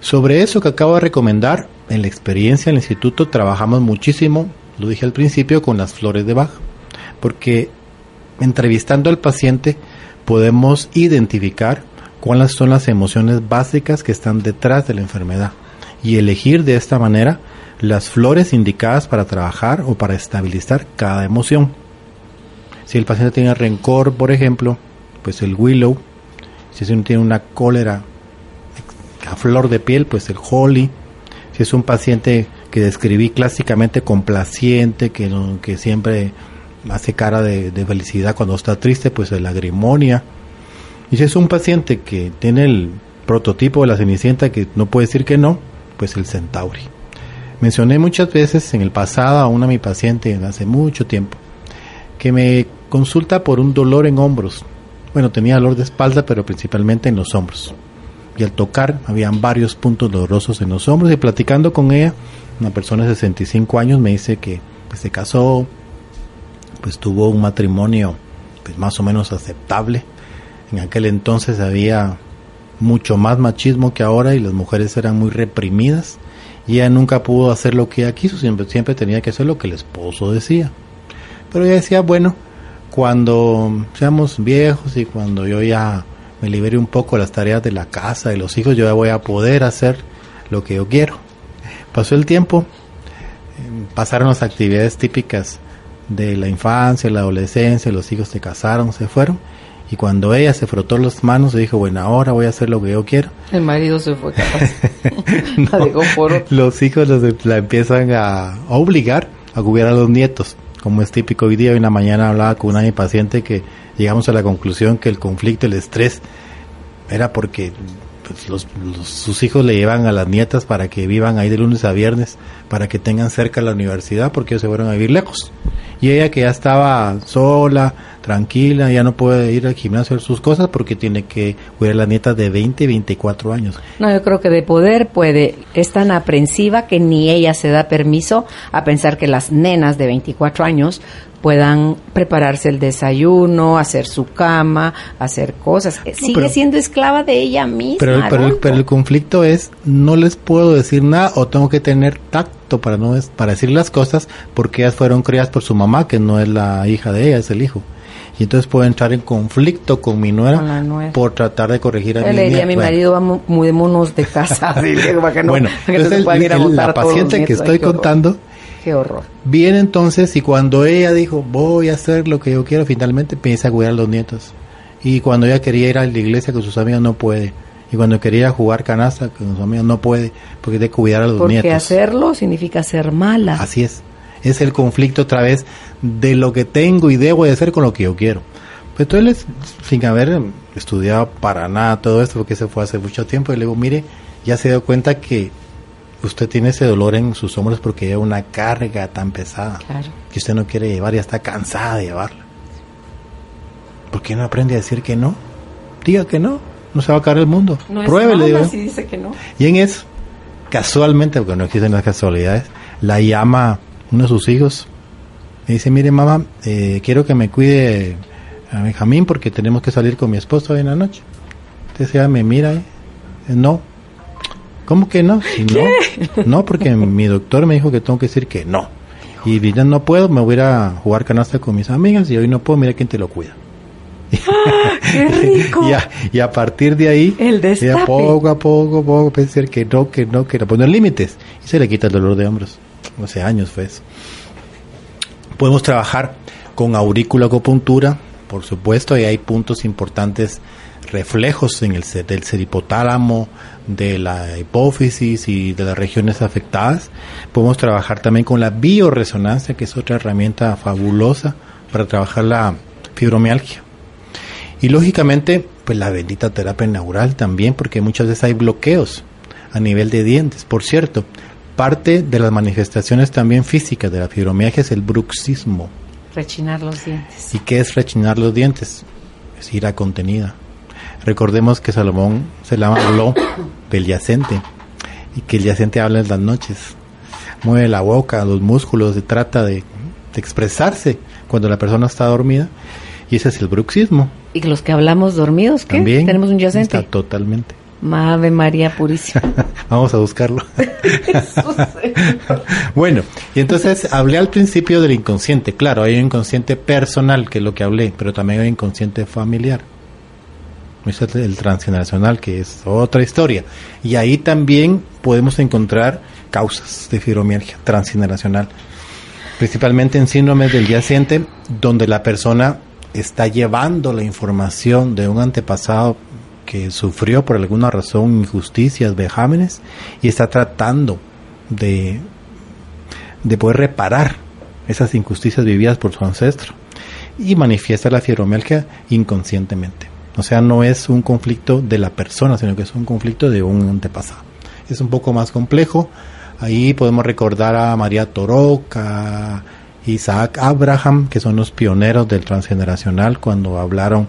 Sobre eso que acabo de recomendar, en la experiencia en el instituto trabajamos muchísimo, lo dije al principio, con las flores de Bach, porque entrevistando al paciente podemos identificar cuáles son las emociones básicas que están detrás de la enfermedad y elegir de esta manera las flores indicadas para trabajar o para estabilizar cada emoción. Si el paciente tiene rencor, por ejemplo, pues el willow. Si uno tiene una cólera a flor de piel, pues el holly. Si es un paciente que describí clásicamente complaciente, que, que siempre hace cara de, de, felicidad cuando está triste, pues el agrimonia. Y si es un paciente que tiene el prototipo de la cenicienta que no puede decir que no, pues el centauri. Mencioné muchas veces en el pasado a una mi paciente hace mucho tiempo que me consulta por un dolor en hombros. Bueno, tenía dolor de espalda, pero principalmente en los hombros. Y al tocar, habían varios puntos dolorosos en los hombros. Y platicando con ella, una persona de 65 años me dice que se casó, pues tuvo un matrimonio pues, más o menos aceptable. En aquel entonces había mucho más machismo que ahora y las mujeres eran muy reprimidas y ella nunca pudo hacer lo que ella quiso, siempre, siempre tenía que hacer lo que el esposo decía. Pero ella decía, bueno, cuando seamos viejos y cuando yo ya me libere un poco de las tareas de la casa, de los hijos, yo ya voy a poder hacer lo que yo quiero. Pasó el tiempo, em, pasaron las actividades típicas de la infancia, la adolescencia, los hijos se casaron, se fueron y cuando ella se frotó las manos, se dijo, bueno, ahora voy a hacer lo que yo quiero. El marido se fue capaz. (laughs) (laughs) Los hijos la empiezan a, obligar a cuidar a los nietos. Como es típico hoy día, hoy en la mañana hablaba con una paciente que llegamos a la conclusión que el conflicto, el estrés, era porque pues, sus hijos le llevan a las nietas para que vivan ahí de lunes a viernes, para que tengan cerca la universidad, porque ellos se fueron a vivir lejos. Y ella que ya estaba sola, tranquila, ya no puede ir al gimnasio a hacer sus cosas porque tiene que cuidar a la nieta de 20, 24 años. No, yo creo que de poder puede, es tan aprensiva que ni ella se da permiso a pensar que las nenas de 24 años puedan prepararse el desayuno, hacer su cama, hacer cosas. Sigue siendo esclava de ella misma. Pero, pero, pero, el conflicto es, no les puedo decir nada o tengo que tener tacto para, no, para decir las cosas porque ellas fueron criadas por su mamá, que no es la hija de ella, es el hijo. Y entonces puedo entrar en conflicto con mi nuera por tratar de corregir a mi le a mi marido vamos mudémonos de casa bueno la paciente que estoy contando qué horror. Viene entonces y cuando ella dijo voy a hacer lo que yo quiero finalmente empieza a cuidar a los nietos. Y cuando ella quería ir a la iglesia con sus amigos no puede. Y cuando quería jugar canasta con sus amigos no puede porque tiene que cuidar a los nietos. porque hacerlo significa ser mala. Así es. Es el conflicto otra vez de lo que tengo y debo de hacer con lo que yo quiero. Pues entonces, sin haber estudiado para nada todo esto, porque se fue hace mucho tiempo, y le digo, mire, ya se dio cuenta que usted tiene ese dolor en sus hombros porque lleva una carga tan pesada que usted no quiere llevar y está cansada de llevarla. ¿Por qué no aprende a decir que no? Diga que no, no se va a caer el mundo. No Pruébele, si dice que no. Y en eso, casualmente, porque no existen las casualidades, la llama uno de sus hijos me dice, mire mamá, eh, quiero que me cuide a Benjamín porque tenemos que salir con mi esposo hoy en la noche. Entonces ella me mira, no. ¿Cómo que no? no, no, porque mi doctor me dijo que tengo que decir que no. Y ya no puedo, me voy a jugar canasta con mis amigas y hoy no puedo, mira quién te lo cuida. ¡Ah, ¡Qué (laughs) rico! y, a, partir de ahí, el ella poco a poco, poco, pensar que no, que no, que no, poner límites. Y se le quita el dolor de hombros hace años fue eso. Podemos trabajar con auriculoacupuntura, por supuesto, y hay puntos importantes reflejos en el del ceripotálamo, de la hipófisis y de las regiones afectadas. Podemos trabajar también con la bioresonancia, que es otra herramienta fabulosa para trabajar la fibromialgia. Y lógicamente, pues la bendita terapia neural también, porque muchas veces hay bloqueos a nivel de dientes. Por cierto, Parte de las manifestaciones también físicas de la fibromialgia es el bruxismo. Rechinar los dientes. ¿Y qué es rechinar los dientes? Es ira contenida. Recordemos que Salomón se la habló del yacente y que el yacente habla en las noches. Mueve la boca, los músculos, se trata de, expresarse cuando la persona está dormida y ese es el bruxismo. ¿Y los que hablamos dormidos qué? También Tenemos un yacente. Está totalmente. Ave María Purísima. (laughs) Vamos a buscarlo. (laughs) bueno, y entonces hablé al principio del inconsciente. Claro, hay un inconsciente personal, que es lo que hablé, pero también hay un inconsciente familiar. Es el transgeneracional, que es otra historia. Y ahí también podemos encontrar causas de fibromialgia transgeneracional, principalmente en síndromes del yacente, donde la persona está llevando la información de un antepasado que sufrió por alguna razón injusticias, vejámenes, y está tratando de, de poder reparar esas injusticias vividas por su ancestro. Y manifiesta la fibromialgia inconscientemente. O sea, no es un conflicto de la persona, sino que es un conflicto de un antepasado. Es un poco más complejo. Ahí podemos recordar a María Toroca, Isaac Abraham, que son los pioneros del transgeneracional cuando hablaron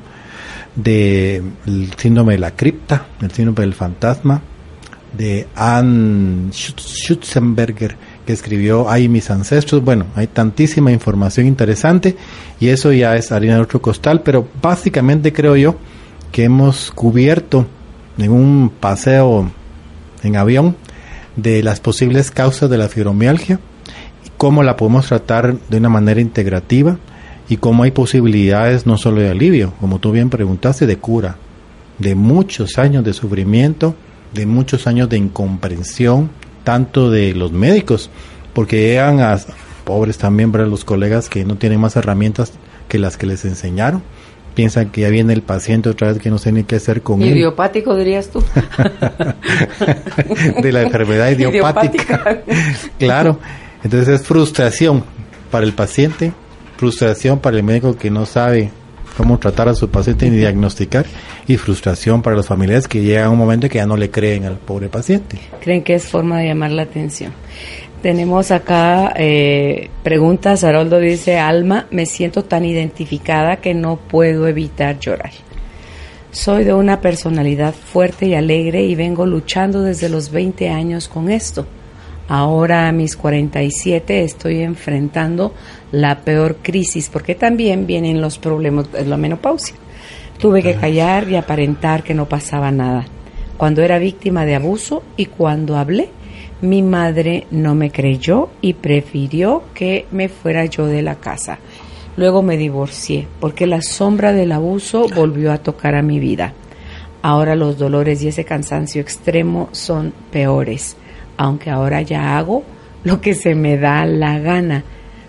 del síndrome de la cripta, el síndrome del fantasma, de Anne Schutzenberger, que escribió Ay, mis ancestros. Bueno, hay tantísima información interesante y eso ya es harina de otro costal, pero básicamente creo yo que hemos cubierto en un paseo en avión de las posibles causas de la fibromialgia y cómo la podemos tratar de una manera integrativa y cómo hay posibilidades no solo de alivio, como tú bien preguntaste, de cura, de muchos años de sufrimiento, de muchos años de incomprensión, tanto de los médicos, porque llegan a pobres también para los colegas que no tienen más herramientas que las que les enseñaron. Piensan que ya viene el paciente otra vez que no sé ni qué hacer con él. Idiopático dirías tú. (laughs) de la enfermedad idiopática. claro. Entonces es frustración para el paciente, frustración para el médico que no sabe cómo tratar a su paciente ni diagnosticar y frustración para los familiares que llegan a un momento que ya no le creen al pobre paciente. Creen que es forma de llamar la atención. Tenemos acá eh, preguntas. Haroldo dice, Alma, me siento tan identificada que no puedo evitar llorar. Soy de una personalidad fuerte y alegre y vengo luchando desde los 20 años con esto. Ahora a mis 47 estoy enfrentando la peor crisis porque también vienen los problemas de la menopausia. Tuve que callar y aparentar que no pasaba nada. Cuando era víctima de abuso y cuando hablé, mi madre no me creyó y prefirió que me fuera yo de la casa. Luego me divorcié porque la sombra del abuso volvió a tocar a mi vida. Ahora los dolores y ese cansancio extremo son peores aunque ahora ya hago lo que se me da la gana.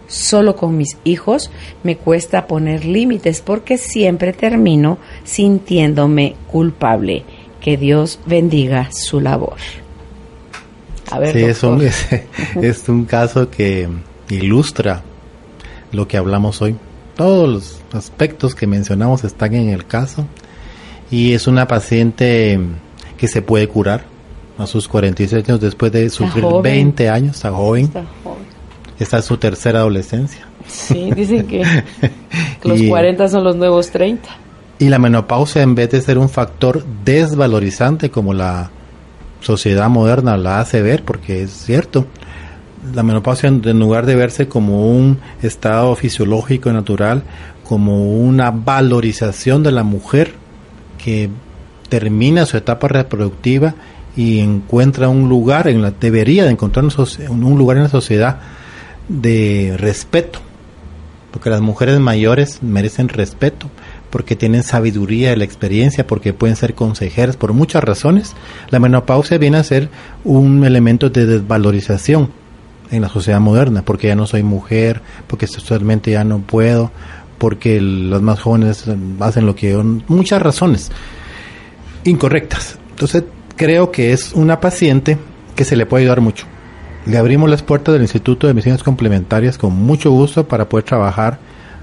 Solo con mis hijos me cuesta poner límites porque siempre termino sintiéndome culpable. Que Dios bendiga su labor. A ver, sí, es un, (laughs) es un caso que ilustra lo que hablamos hoy. Todos los aspectos que mencionamos están en el caso y es una paciente que se puede curar a sus 46 años después de sufrir 20 años, está joven. Está joven. Está en su tercera adolescencia. Sí, dicen que (laughs) los 40 son los nuevos 30. Y la menopausia, en vez de ser un factor desvalorizante como la sociedad moderna la hace ver, porque es cierto, la menopausia en lugar de verse como un estado fisiológico natural, como una valorización de la mujer que termina su etapa reproductiva y encuentra un lugar, en la, debería de encontrar un, lugar en la sociedad de respeto, porque las mujeres mayores merecen respeto, porque tienen sabiduría la experiencia, porque pueden ser consejeras, por muchas razones. La menopausia viene a ser un elemento de desvalorización en la sociedad moderna, porque ya no soy mujer, porque sexualmente ya no puedo, porque los más jóvenes hacen lo que muchas razones incorrectas. Entonces creo que es una paciente que se le puede ayudar mucho. Le abrimos las puertas del Instituto de Medicinas Complementarias con mucho gusto para poder trabajar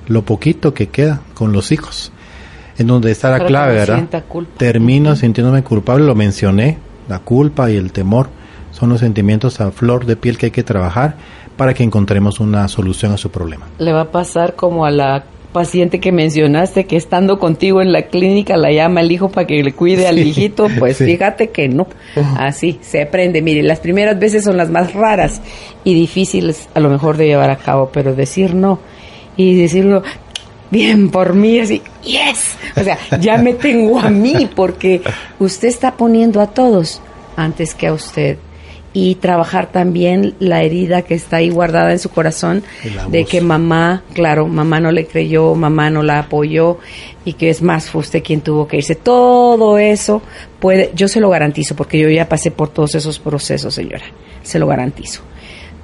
lo poquito que queda con los hijos. En donde está la clave, ¿verdad? Termino sintiéndome culpable, lo mencioné, la culpa y el temor son los sentimientos a flor de piel que hay que trabajar para que encontremos una solución a su problema. Le va a pasar como a la paciente que mencionaste que estando contigo en la clínica la llama el hijo para que le cuide al hijito, pues fíjate que no. Así se aprende. Mire, las primeras veces son las más raras y difíciles a lo mejor de llevar a cabo, pero decir no y decirlo bien por mí, así, yes. O sea, ya me (laughs) tengo a mí porque usted está poniendo a todos antes que a usted y trabajar también la herida que está ahí guardada en su corazón de que mamá, claro, mamá no le creyó, mamá no la apoyó y que es más fue usted quien tuvo que irse. Todo eso puede, yo se lo garantizo porque yo ya pasé por todos esos procesos, señora, se lo garantizo.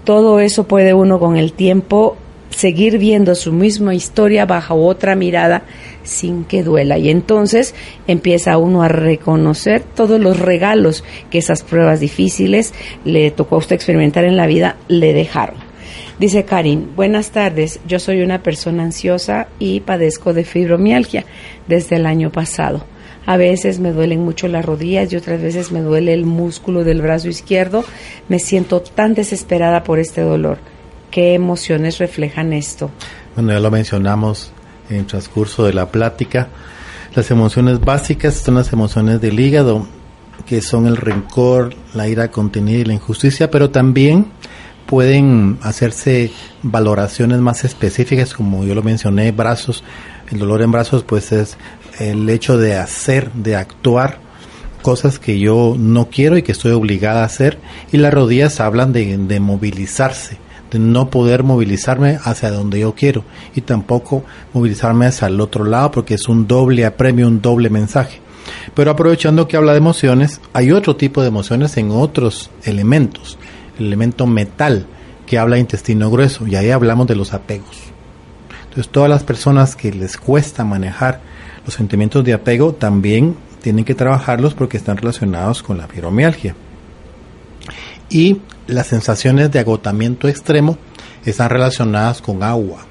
Todo eso puede uno con el tiempo seguir viendo su misma historia bajo otra mirada sin que duela. Y entonces empieza uno a reconocer todos los regalos que esas pruebas difíciles le tocó a usted experimentar en la vida le dejaron. Dice Karin, buenas tardes, yo soy una persona ansiosa y padezco de fibromialgia desde el año pasado. A veces me duelen mucho las rodillas y otras veces me duele el músculo del brazo izquierdo. Me siento tan desesperada por este dolor. ¿Qué emociones reflejan esto? Bueno, ya lo mencionamos en el transcurso de la plática. Las emociones básicas son las emociones del hígado, que son el rencor, la ira contenida y la injusticia, pero también pueden hacerse valoraciones más específicas, como yo lo mencioné, brazos. El dolor en brazos, pues es el hecho de hacer, de actuar cosas que yo no quiero y que estoy obligada a hacer. Y las rodillas hablan de, de movilizarse de no poder movilizarme hacia donde yo quiero y tampoco movilizarme hacia el otro lado porque es un doble apremio, un doble mensaje. Pero aprovechando que habla de emociones, hay otro tipo de emociones en otros elementos. El elemento metal que habla intestino grueso y ahí hablamos de los apegos. Entonces todas las personas que les cuesta manejar los sentimientos de apego también tienen que trabajarlos porque están relacionados con la fibromialgia. Y las sensaciones de agotamiento extremo están relacionadas con agua,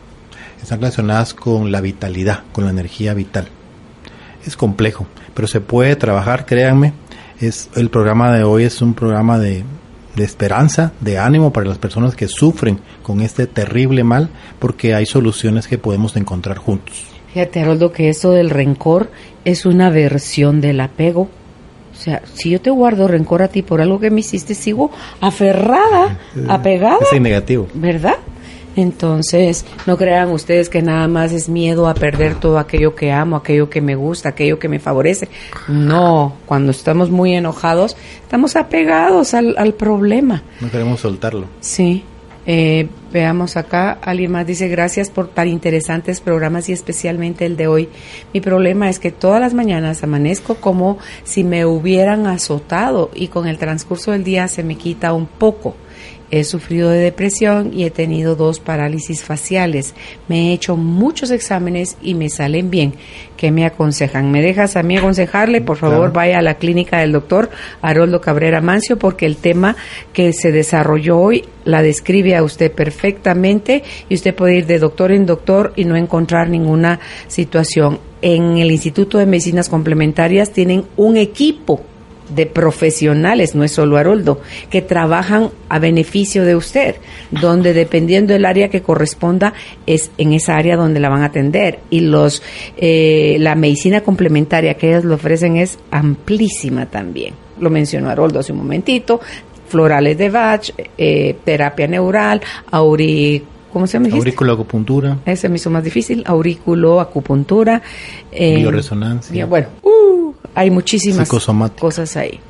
están relacionadas con la vitalidad, con la energía vital. Es complejo, pero se puede trabajar, créanme. Es, el programa de hoy es un programa de, de esperanza, de ánimo para las personas que sufren con este terrible mal, porque hay soluciones que podemos encontrar juntos. Fíjate, Haroldo, que eso del rencor es una versión del apego o sea, si yo te guardo rencor a ti por algo que me hiciste, sigo aferrada, apegada. Es negativo. ¿Verdad? Entonces, no crean ustedes que nada más es miedo a perder todo aquello que amo, aquello que me gusta, aquello que me favorece. No, cuando estamos muy enojados, estamos apegados al, al problema. No queremos soltarlo. Sí. Eh, veamos acá, alguien más dice gracias por tan interesantes programas y especialmente el de hoy. Mi problema es que todas las mañanas amanezco como si me hubieran azotado y con el transcurso del día se me quita un poco. He sufrido de depresión y he tenido dos parálisis faciales. Me he hecho muchos exámenes y me salen bien. ¿Qué me aconsejan? ¿Me dejas a mí aconsejarle? Por favor, vaya a la clínica del doctor Haroldo Cabrera Mancio porque el tema que se desarrolló hoy la describe a usted perfectamente y usted puede ir de doctor en doctor y no encontrar ninguna situación. En el Instituto de Medicinas Complementarias tienen un equipo de profesionales, no es solo Haroldo, que trabajan a beneficio de usted, donde dependiendo del área que corresponda, es en esa área donde la van a atender. Y los eh, la medicina complementaria que ellos le ofrecen es amplísima también. Lo mencionó Haroldo hace un momentito, florales de Bach, eh, terapia neural, auri ¿Cómo se llama? Aurículo acupuntura. Ese me hizo más difícil. Aurículo acupuntura. Eh, Bioresonancia. Bueno, hay muchísimas cosas ahí.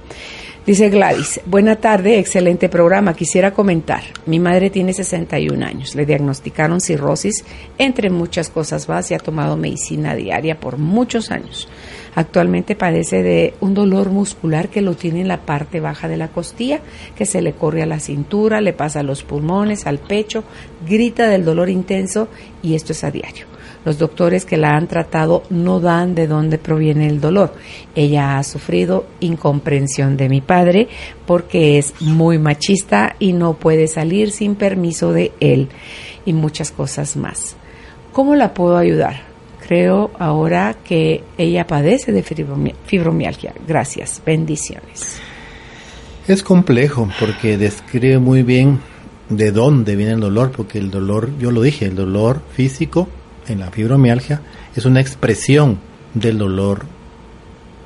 Dice Gladys, buena tarde, excelente programa. Quisiera comentar, mi madre tiene 61 años, le diagnosticaron cirrosis, entre muchas cosas más, y ha tomado medicina diaria por muchos años. Actualmente padece de un dolor muscular que lo tiene en la parte baja de la costilla, que se le corre a la cintura, le pasa a los pulmones, al pecho, grita del dolor intenso y esto es a diario. Los doctores que la han tratado no dan de dónde proviene el dolor. Ella ha sufrido incomprensión de mi padre porque es muy machista y no puede salir sin permiso de él y muchas cosas más. ¿Cómo la puedo ayudar? Creo ahora que ella padece de fibromialgia. Gracias. Bendiciones. Es complejo porque describe muy bien de dónde viene el dolor, porque el dolor, yo lo dije, el dolor físico en la fibromialgia es una expresión del dolor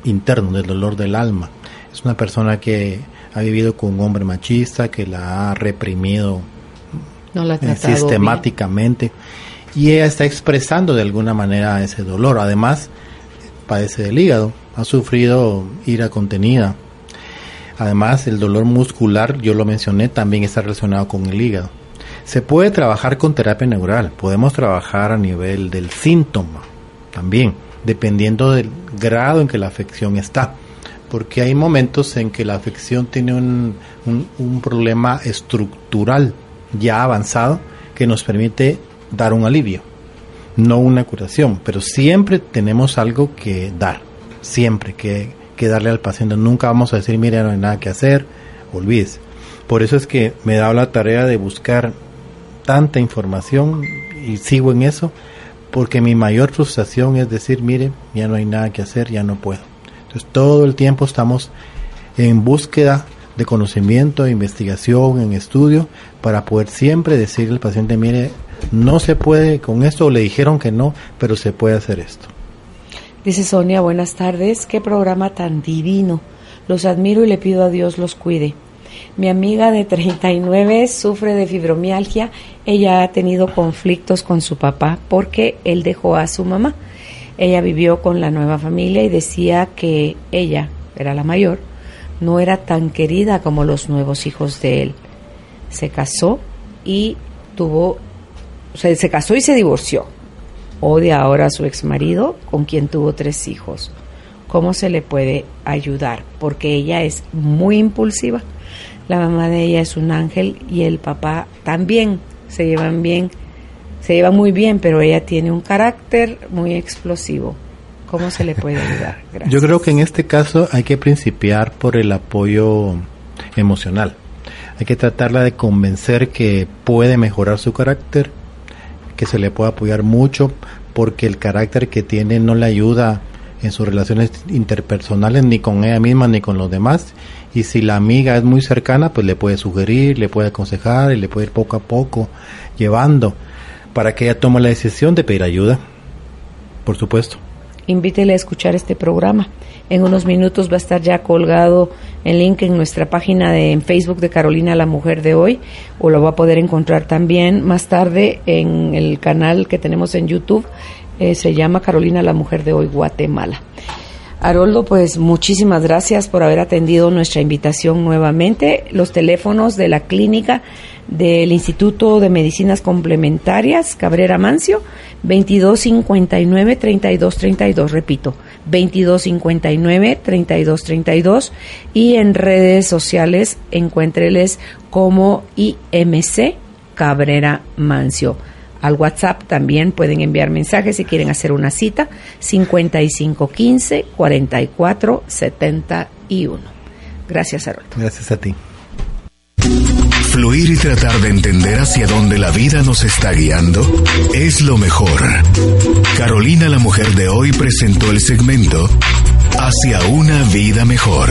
interno, del dolor del alma. Es una persona que ha vivido con un hombre machista, que la ha reprimido sistemáticamente y ella está expresando de alguna manera ese dolor. Además, padece del hígado, ha sufrido ira contenida. Además, el dolor muscular, yo lo mencioné, también está relacionado con el hígado. Se puede trabajar con terapia neural, podemos trabajar a nivel del síntoma también, dependiendo del grado en que la afección está. Porque hay momentos en que la afección tiene un, un problema estructural ya avanzado que nos permite dar un alivio, no una curación, pero siempre tenemos algo que dar, siempre que, darle al paciente. Nunca vamos a decir, mire, no hay nada que hacer, olvídese. Por eso es que me he dado la tarea de buscar tanta información y sigo en eso, porque mi mayor frustración es decir, mire, ya no hay nada que hacer, ya no puedo. Entonces todo el tiempo estamos en búsqueda de conocimiento, de investigación, en estudio, para poder siempre decirle al paciente, mire, no se puede con esto, le dijeron que no, pero se puede hacer esto. Dice Sonia, buenas tardes, qué programa tan divino. Los admiro y le pido a Dios los cuide. Mi amiga de 39 sufre de fibromialgia. Ella ha tenido conflictos con su papá porque él dejó a su mamá. Ella vivió con la nueva familia y decía que ella, era la mayor, no era tan querida como los nuevos hijos de él. Se casó y tuvo se casó y se divorció. Odia ahora a su ex marido, con quien tuvo tres hijos. ¿Cómo se le puede ayudar? Porque ella es muy impulsiva. La mamá de ella es un ángel y el papá también se llevan bien, se llevan muy bien, pero ella tiene un carácter muy explosivo. ¿Cómo se le puede ayudar? (laughs) Yo creo que en este caso hay que principiar por el apoyo emocional. Hay que tratarla de convencer que puede mejorar su carácter que se le puede apoyar mucho porque el carácter que tiene no le ayuda en sus relaciones interpersonales ni con ella misma ni con los demás y si la amiga es muy cercana pues le puede sugerir, le puede aconsejar y le puede ir poco a poco llevando para que ella tome la decisión de pedir ayuda por supuesto invítele a escuchar este programa. En unos minutos va a estar ya colgado el link en nuestra página de en Facebook de Carolina la Mujer de hoy o lo va a poder encontrar también más tarde en el canal que tenemos en YouTube. Eh, se llama Carolina la Mujer de hoy Guatemala. Haroldo, pues muchísimas gracias por haber atendido nuestra invitación nuevamente. Los teléfonos de la clínica del Instituto de Medicinas Complementarias, Cabrera Mancio, 2259-3232, repito, 2259-3232 y en redes sociales encuéntreles como IMC Cabrera Mancio. Al WhatsApp también pueden enviar mensajes si quieren hacer una cita 5515 4471. Gracias, Harold. Gracias a ti. Fluir y tratar de entender hacia dónde la vida nos está guiando es lo mejor. Carolina, la mujer de hoy, presentó el segmento Hacia una vida mejor.